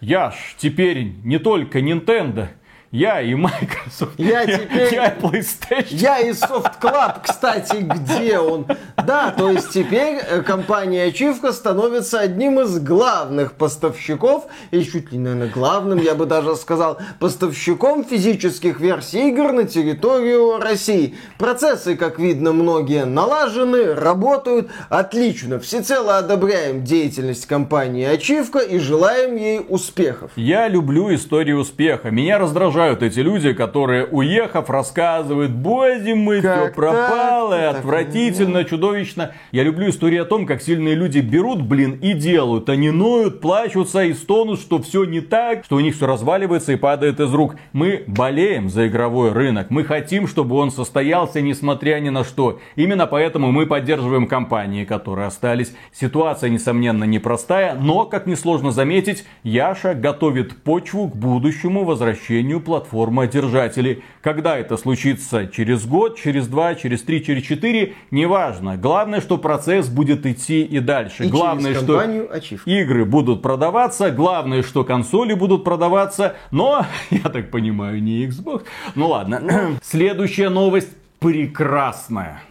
я ж теперь не только Nintendo, я и Microsoft, Я теперь- я и PlayStation. Я и Soft Club, кстати, где он? Да, то есть теперь э, компания Ачивка становится одним из главных поставщиков, и чуть ли, наверное, главным, я бы даже сказал, поставщиком физических версий игр на территорию России. Процессы, как видно, многие налажены, работают отлично. Всецело одобряем деятельность компании Ачивка и желаем ей успехов. Я люблю истории успеха. Меня раздражают эти люди, которые, уехав, рассказывают, боже мой, все пропало, так? и Так отвратительно, чудовищно. Я люблю истории о том, как сильные люди берут, блин, и делают. Они ноют, плачутся и стонут, что все не так, что у них все разваливается и падает из рук. Мы болеем за игровой рынок. Мы хотим, чтобы он состоялся, несмотря ни на что. Именно поэтому мы поддерживаем компании, которые остались. Ситуация, несомненно, непростая, но, как несложно заметить, Яша готовит почву к будущему возвращению платформодержателей. Когда это случится? Через год, через два, через три, через четыре? Неважно. Главное, что процесс будет идти и дальше. И Главное, что Ачивка. игры будут продаваться, главное, что консоли будут продаваться, но, я так понимаю, не Xbox. Ну ладно. Следующая новость прекрасная.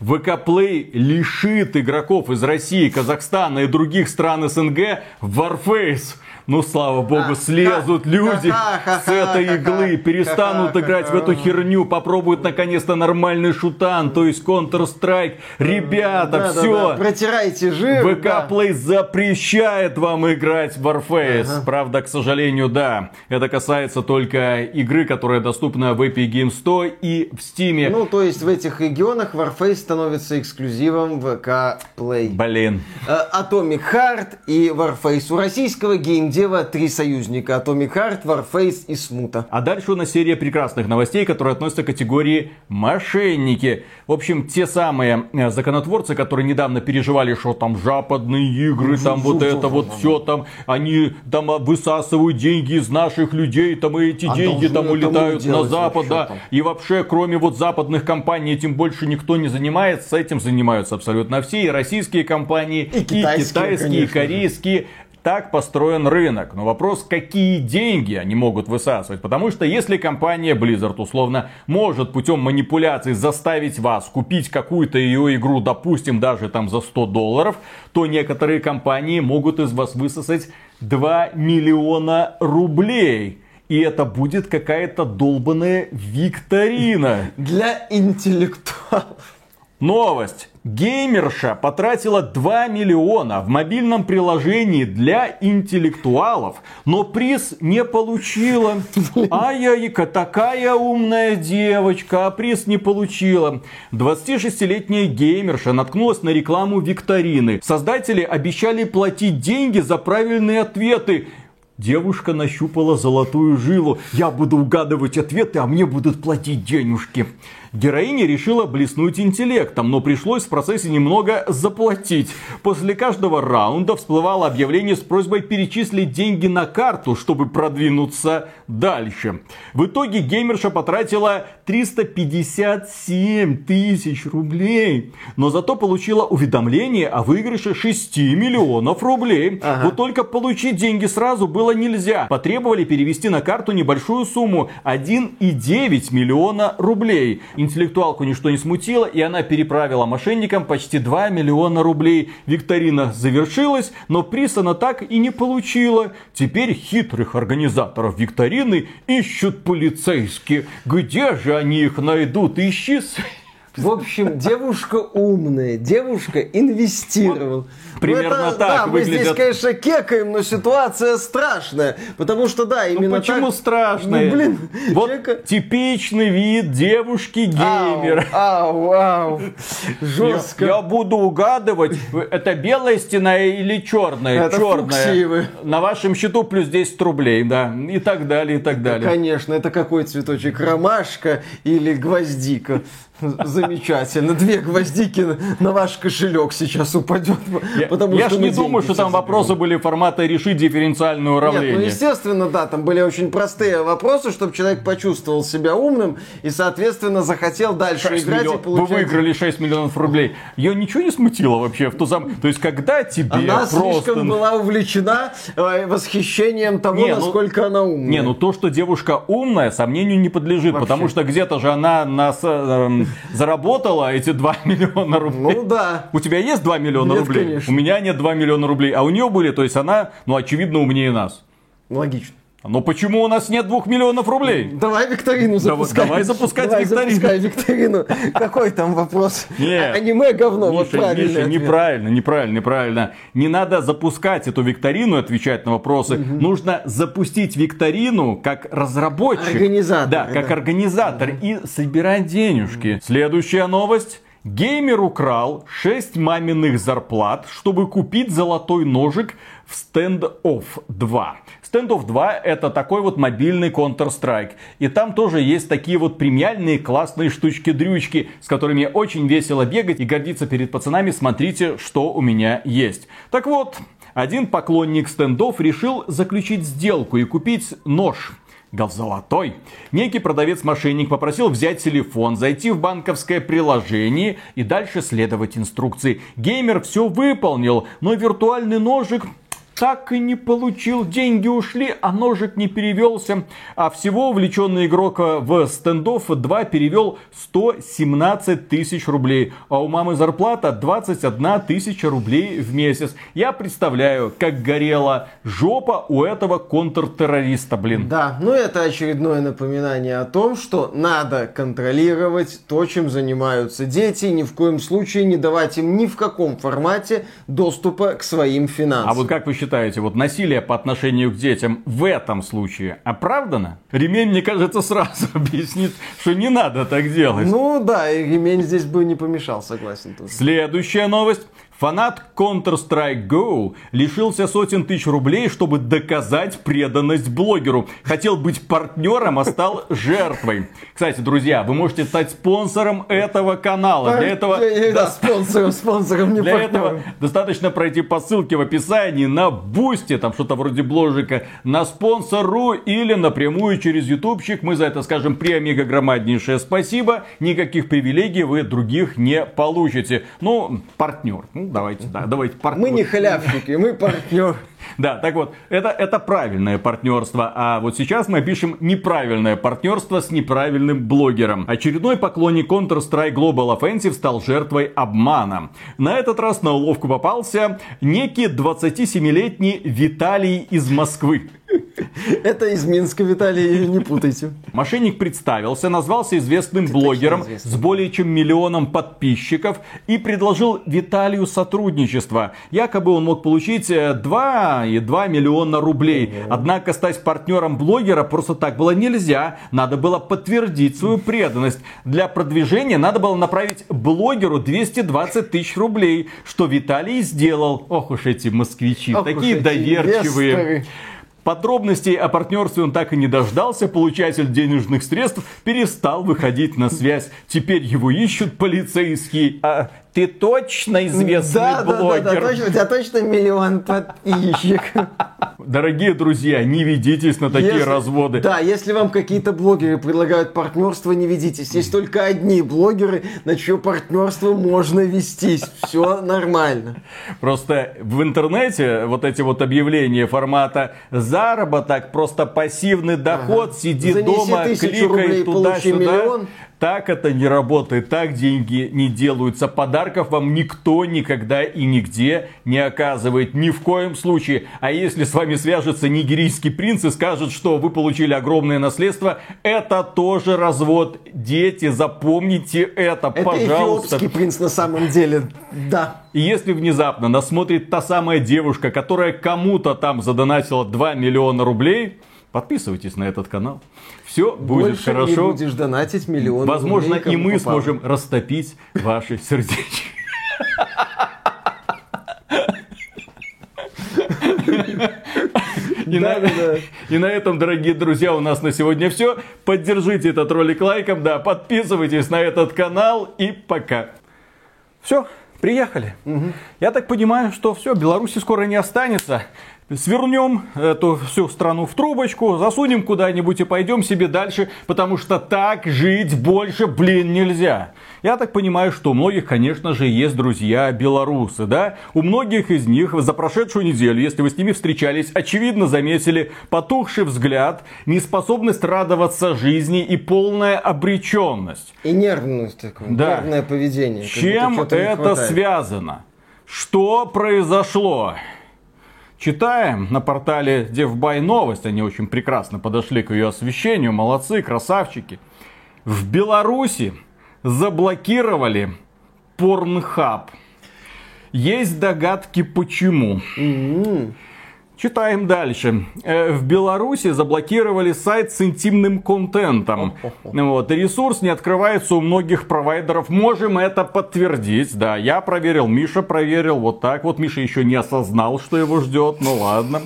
ВК Play лишит игроков из России, Казахстана и других стран СНГ Warface. Ну, слава богу, А, слезут люди с этой иглы, перестанут играть в эту херню, попробуют наконец-то нормальный шутан, то есть Counter-Strike. Ребята, все. Протирайте жир. ВК. Play запрещает вам играть в Warface. Правда, к сожалению, да. Это касается только игры, которая доступна в Epic Games 100 и в Steam. Ну, то есть в этих регионах Warface становится эксклюзивом ВК Play. Блин. Э, Atomic Heart и Warface. У российского геймдева три союзника. Atomic Heart, Warface и Смута. А дальше у нас серия прекрасных новостей, которые относятся к категории мошенники. В общем, те самые э, законотворцы, которые недавно переживали, что там западные игры, там вот это вот все там, они там а, высасывают деньги из наших людей, там и эти А деньги там улетают на запад, да. И вообще, кроме вот западных компаний, этим больше никто не занимается. Этим занимаются абсолютно все. И российские компании, И китайские, и же. корейские. Так построен рынок. Но вопрос, какие деньги они могут высасывать. Потому что если компания Blizzard, условно, может путем манипуляций заставить вас купить какую-то ее игру, допустим, даже там за 100 долларов, то некоторые компании могут из вас высосать 2 миллиона рублей. И это будет какая-то долбанная викторина. Для интеллектуалов. Новость. Геймерша потратила 2 миллиона в мобильном приложении для интеллектуалов, но приз не получила. Ай-яй-ка, такая умная девочка, а приз не получила. 26-летняя геймерша наткнулась на рекламу викторины. Создатели обещали платить деньги за правильные ответы. Девушка нащупала золотую жилу. Я буду угадывать ответы, а мне будут платить денежки. Героиня решила блеснуть интеллектом, но пришлось в процессе немного заплатить. После каждого раунда всплывало объявление с просьбой перечислить деньги на карту, чтобы продвинуться дальше. В итоге геймерша потратила 357 тысяч рублей, но зато получила уведомление о выигрыше 6 миллионов рублей. Ага. Вот только получить деньги сразу было нельзя. Потребовали перевести на карту небольшую сумму 1,9 миллиона рублей. Интеллектуалку ничто не смутило, и она переправила мошенникам почти 2 миллиона рублей. Викторина завершилась, но приз она так и не получила. Теперь хитрых организаторов викторины ищут полицейские. Где же они их найдут? Ищи В общем, девушка умная, девушка инвестировала. примерно Ну, это, так да, мы здесь, выглядят- конечно, кекаем, но ситуация страшная. Потому что, да, Ну именно почему так... страшно? Ну, блин, вот человека- типичный вид девушки-геймера. Ау, ау, ау. Жестко. Я, я буду угадывать, это белая стена или черная? Это черная. фуксиевы. На вашем счету плюс 10 рублей, да. И так далее, и так далее. Конечно, это какой цветочек? Ромашка или гвоздика? Замечательно. Две гвоздики на- ваш кошелек сейчас упадет. Я, потому я что ж не думаю, что там вопросы были формата решить дифференциальное Нет, уравнение. ну естественно, да, там были очень простые вопросы, чтобы человек почувствовал себя умным и, соответственно, захотел дальше 6 играть миллион- и получать... Вы выиграли 6 миллионов рублей. Ее ничего не смутило вообще в ту зам... То есть, когда тебе Она просто... слишком была увлечена э, восхищением того, Не, ну- насколько она умная. Не, ну то, что девушка умная, сомнению не подлежит, Вообще. потому что где-то же она нас, эм, заработала эти 2 миллиона рублей. Ну да. У тебя есть 2 миллиона Нет, рублей? конечно. У меня нет 2 миллиона рублей, а у нее были, то есть она, ну, очевидно, умнее нас. Логично. Но почему у нас нет 2 миллионов рублей? Давай викторину запускай. давай запускать Давай викторину. запускай викторину. Какой там вопрос? Нет. Аниме говно, вот Миша, правильный Миша, ответ. неправильно, неправильно, неправильно. Не надо запускать эту викторину и отвечать на вопросы. Нужно запустить викторину как разработчик. Организатор, Да, как да. организатор и собирать денежки. Следующая новость. Геймер украл 6 маминых зарплат, чтобы купить золотой ножик в Standoff 2. Standoff 2 это такой вот мобильный Counter-Strike. И там тоже есть такие вот премиальные классные штучки-дрючки, с которыми очень весело бегать и гордиться перед пацанами. Смотрите, что у меня есть. Так вот, один поклонник стендов решил заключить сделку и купить нож. Гал золотой. Некий продавец-мошенник попросил взять телефон, зайти в банковское приложение и дальше следовать инструкции. Геймер все выполнил, но виртуальный ножик так и не получил. Деньги ушли, а ножик не перевелся. А всего увлеченный игрок в стендов 2 перевел 117 тысяч рублей. А у мамы зарплата 21 тысяча рублей в месяц. Я представляю, как горела жопа у этого контртеррориста, блин. Да, ну это очередное напоминание о том, что надо контролировать то, чем занимаются дети, ни в коем случае не давать им ни в каком формате доступа к своим финансам. А вот как вы считаете, вот насилие по отношению к детям в этом случае оправдано? Ремень, мне кажется, сразу объяснит, что не надо так делать. Ну да, и ремень здесь бы не помешал, согласен тоже. Следующая новость. Фанат Counter-Strike Go лишился сотен тысяч рублей, чтобы доказать преданность блогеру. Хотел быть партнером, а стал жертвой. Кстати, друзья, вы можете стать спонсором этого канала. Для этого... Да, спонсором, спонсором, не Для партнером. этого достаточно пройти по ссылке в описании на Boosty, там что-то вроде бложика, на спонсору или напрямую через ютубчик. Мы за это скажем премегагромаднейшее спасибо. Никаких привилегий вы других не получите. Ну, партнер. Ну, давайте, да, давайте партнер. Мы не халявщики, мы партнер. Да, так вот, это, это правильное партнерство, а вот сейчас мы пишем неправильное партнерство с неправильным блогером. Очередной поклонник Counter-Strike Global Offensive стал жертвой обмана. На этот раз на уловку попался некий 27-летний Виталий из Москвы. Это из Минска, Виталий, не путайте. Мошенник представился, назвался известным блогером известный. с более чем миллионом подписчиков и предложил Виталию сотрудничество. Якобы он мог получить э, 2,2 миллиона рублей. Однако стать партнером блогера просто так было нельзя. Надо было подтвердить свою преданность. Для продвижения надо было направить блогеру 220 тысяч рублей, что Виталий сделал. Ох уж эти москвичи, Ох такие эти доверчивые. инвесторы. Подробностей о партнерстве он так и не дождался. Получатель денежных средств перестал выходить на связь. Теперь его ищут полицейские. А ты точно известный Да, да, да, блогер? да, точно, у тебя точно миллион подписчиков. Дорогие друзья, не ведитесь на такие Если- разводы. Да, если вам какие-то блогеры предлагают партнерство, не ведитесь. Есть только одни блогеры, на чье партнерство можно вестись. Все нормально. Просто в интернете вот эти вот объявления формата заработок, просто пассивный доход, сиди Занеси дома, тысячу рублей, кликай получи туда-сюда. миллион. Так это не работает, так деньги не делаются. Подарков вам никто никогда и нигде не оказывает, ни в коем случае. А если с вами свяжется нигерийский принц и скажет, что вы получили огромное наследство, это тоже развод. Дети, запомните это, Это пожалуйста. эфиопский принц на самом деле. Да. И если внезапно нас смотрит та самая девушка, которая кому-то там задонатила 2 миллиона рублей, подписывайтесь на этот канал. Все будет Больше не хорошо. будешь донатить миллион Возможно, и мы попало. сможем растопить ваши сердечки. И на, Да-да-да. и на этом, дорогие друзья, у нас на сегодня все. Поддержите этот ролик лайком, да, подписывайтесь на этот канал и пока. Все, приехали. Я так понимаю, что все, Беларуси скоро не останется. Свернем эту всю страну в трубочку, засунем куда-нибудь и пойдем себе дальше, потому что так жить больше, блин, нельзя. Я так понимаю, что у многих, конечно же, есть друзья белорусы, да? У многих из них за прошедшую неделю, если вы с ними встречались, очевидно заметили потухший взгляд, неспособность радоваться жизни и полная обреченность. И нервность такое, Да. нервное поведение. Чем это связано? Что произошло? Читаем на портале Девбай новость, они очень прекрасно подошли к ее освещению, молодцы, красавчики. В Беларуси заблокировали Порнхаб. Есть догадки почему. М-м. Читаем дальше. Э, В Беларуси заблокировали сайт с интимным контентом. Вот. И ресурс не открывается у многих провайдеров. Можем это подтвердить. Да, я проверил, Миша проверил. Вот так вот. Миша еще не осознал, что его ждет. Ну ладно.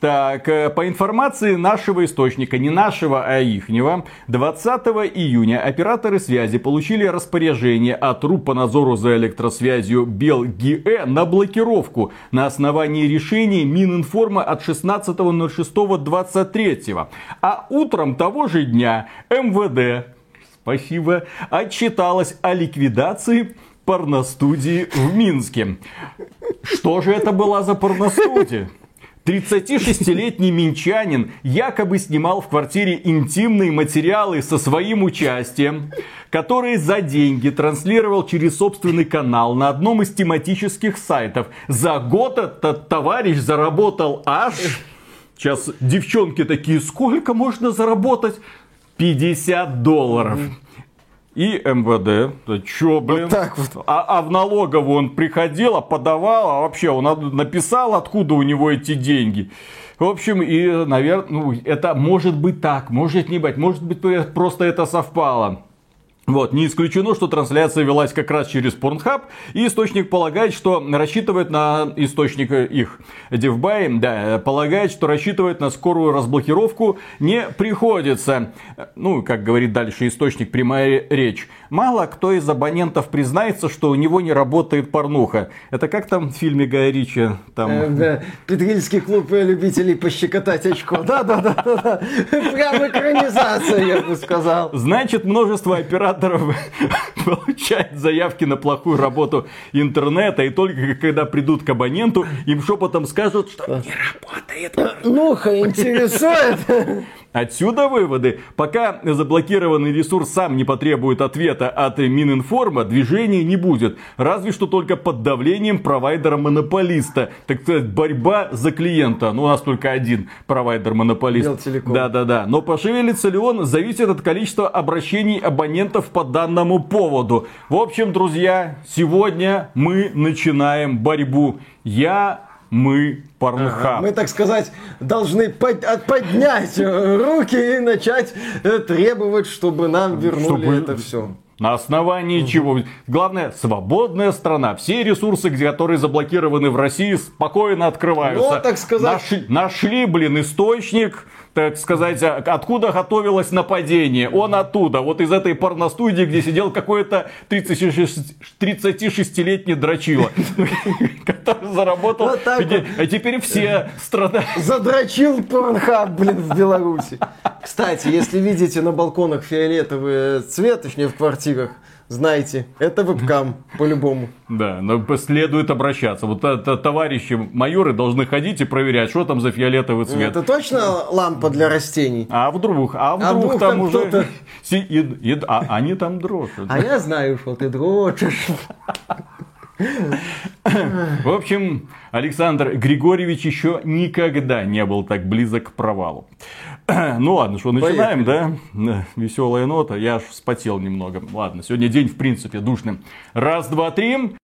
Так, э, по информации нашего источника, не нашего, а ихнего, 20 июня операторы связи получили распоряжение от РУП по надзору за электросвязью Белгиэ на блокировку на основании решения Мининформа от 16.06.23. А утром того же дня МВД, спасибо, отчиталось о ликвидации порностудии в Минске. Что же это была за порностудия? 36-летний минчанин якобы снимал в квартире интимные материалы со своим участием, которые за деньги транслировал через собственный канал на одном из тематических сайтов. За год этот товарищ заработал аж... Сейчас девчонки такие, сколько можно заработать? 50 долларов. И МВД, да чё, блин, Вот так вот. а, а в налоговую он приходил, а подавал, а вообще он написал, откуда у него эти деньги. В общем, и, наверное, ну, это может быть так, может не быть, может быть просто это совпало. Вот, не исключено, что трансляция велась как раз через Pornhub, и источник полагает, что рассчитывает на источник их, DevBuy, да, полагает, что рассчитывает на скорую разблокировку не приходится. Ну, как говорит дальше источник, прямая речь. Мало кто из абонентов признается, что у него не работает порнуха. Это как там в фильме Гая Ричи? Там... Э, да, Петрильский клуб э, любителей пощекотать очко. Да, да, да, да, да. Прям экранизация, я бы сказал. Значит, множество операторов получает заявки на плохую работу интернета, и только когда придут к абоненту, им шепотом скажут, что не работает. Ну-ка, интересует. Отсюда выводы. Пока заблокированный ресурс сам не потребует ответа от Мининформа, движения не будет. Разве что только под давлением провайдера-монополиста. Так сказать, борьба за клиента. Ну, у нас только один провайдер-монополист. Да-да-да. Но пошевелится ли он, зависит от количества обращений абонентов по данному поводу. В общем, друзья, сегодня мы начинаем борьбу. Я, мы, Порнхаб. Мы, так сказать, должны под- поднять руки и начать э, требовать, чтобы нам вернули Чтобы- это все. На основании чего? Главное, свободная страна. Все ресурсы, где- которые заблокированы в России, спокойно открываются. Ну, так сказать- Нашли, нашли, блин, источник, так сказать, откуда готовилось нападение. Он оттуда. Вот из этой порностудии, где сидел какой-то 36 36-летний дрочила, который заработал. Пяти- А теперь все страдают. Задрочил порнхаб, блин, в Беларуси. Кстати, если видите на балконах фиолетовый цвет, точнее в квартирах, знайте, это вебкам, по-любому. Да, но следует обращаться. Вот это товарищи майоры должны ходить и проверять, что там за фиолетовый цвет. Это точно лампа для растений? А вдруг, а вдруг, А вдруг там, там уже... кто-то- си- и- и- а они там дрожат. А я знаю, что ты дрочишь. В общем, Александр Григорьевич еще никогда не был так близок к провалу. Ну ладно, что, начинаем, да? Да, Веселая нота. Я аж вспотел немного. Ладно, сегодня день, в принципе, душный. Раз, два, три.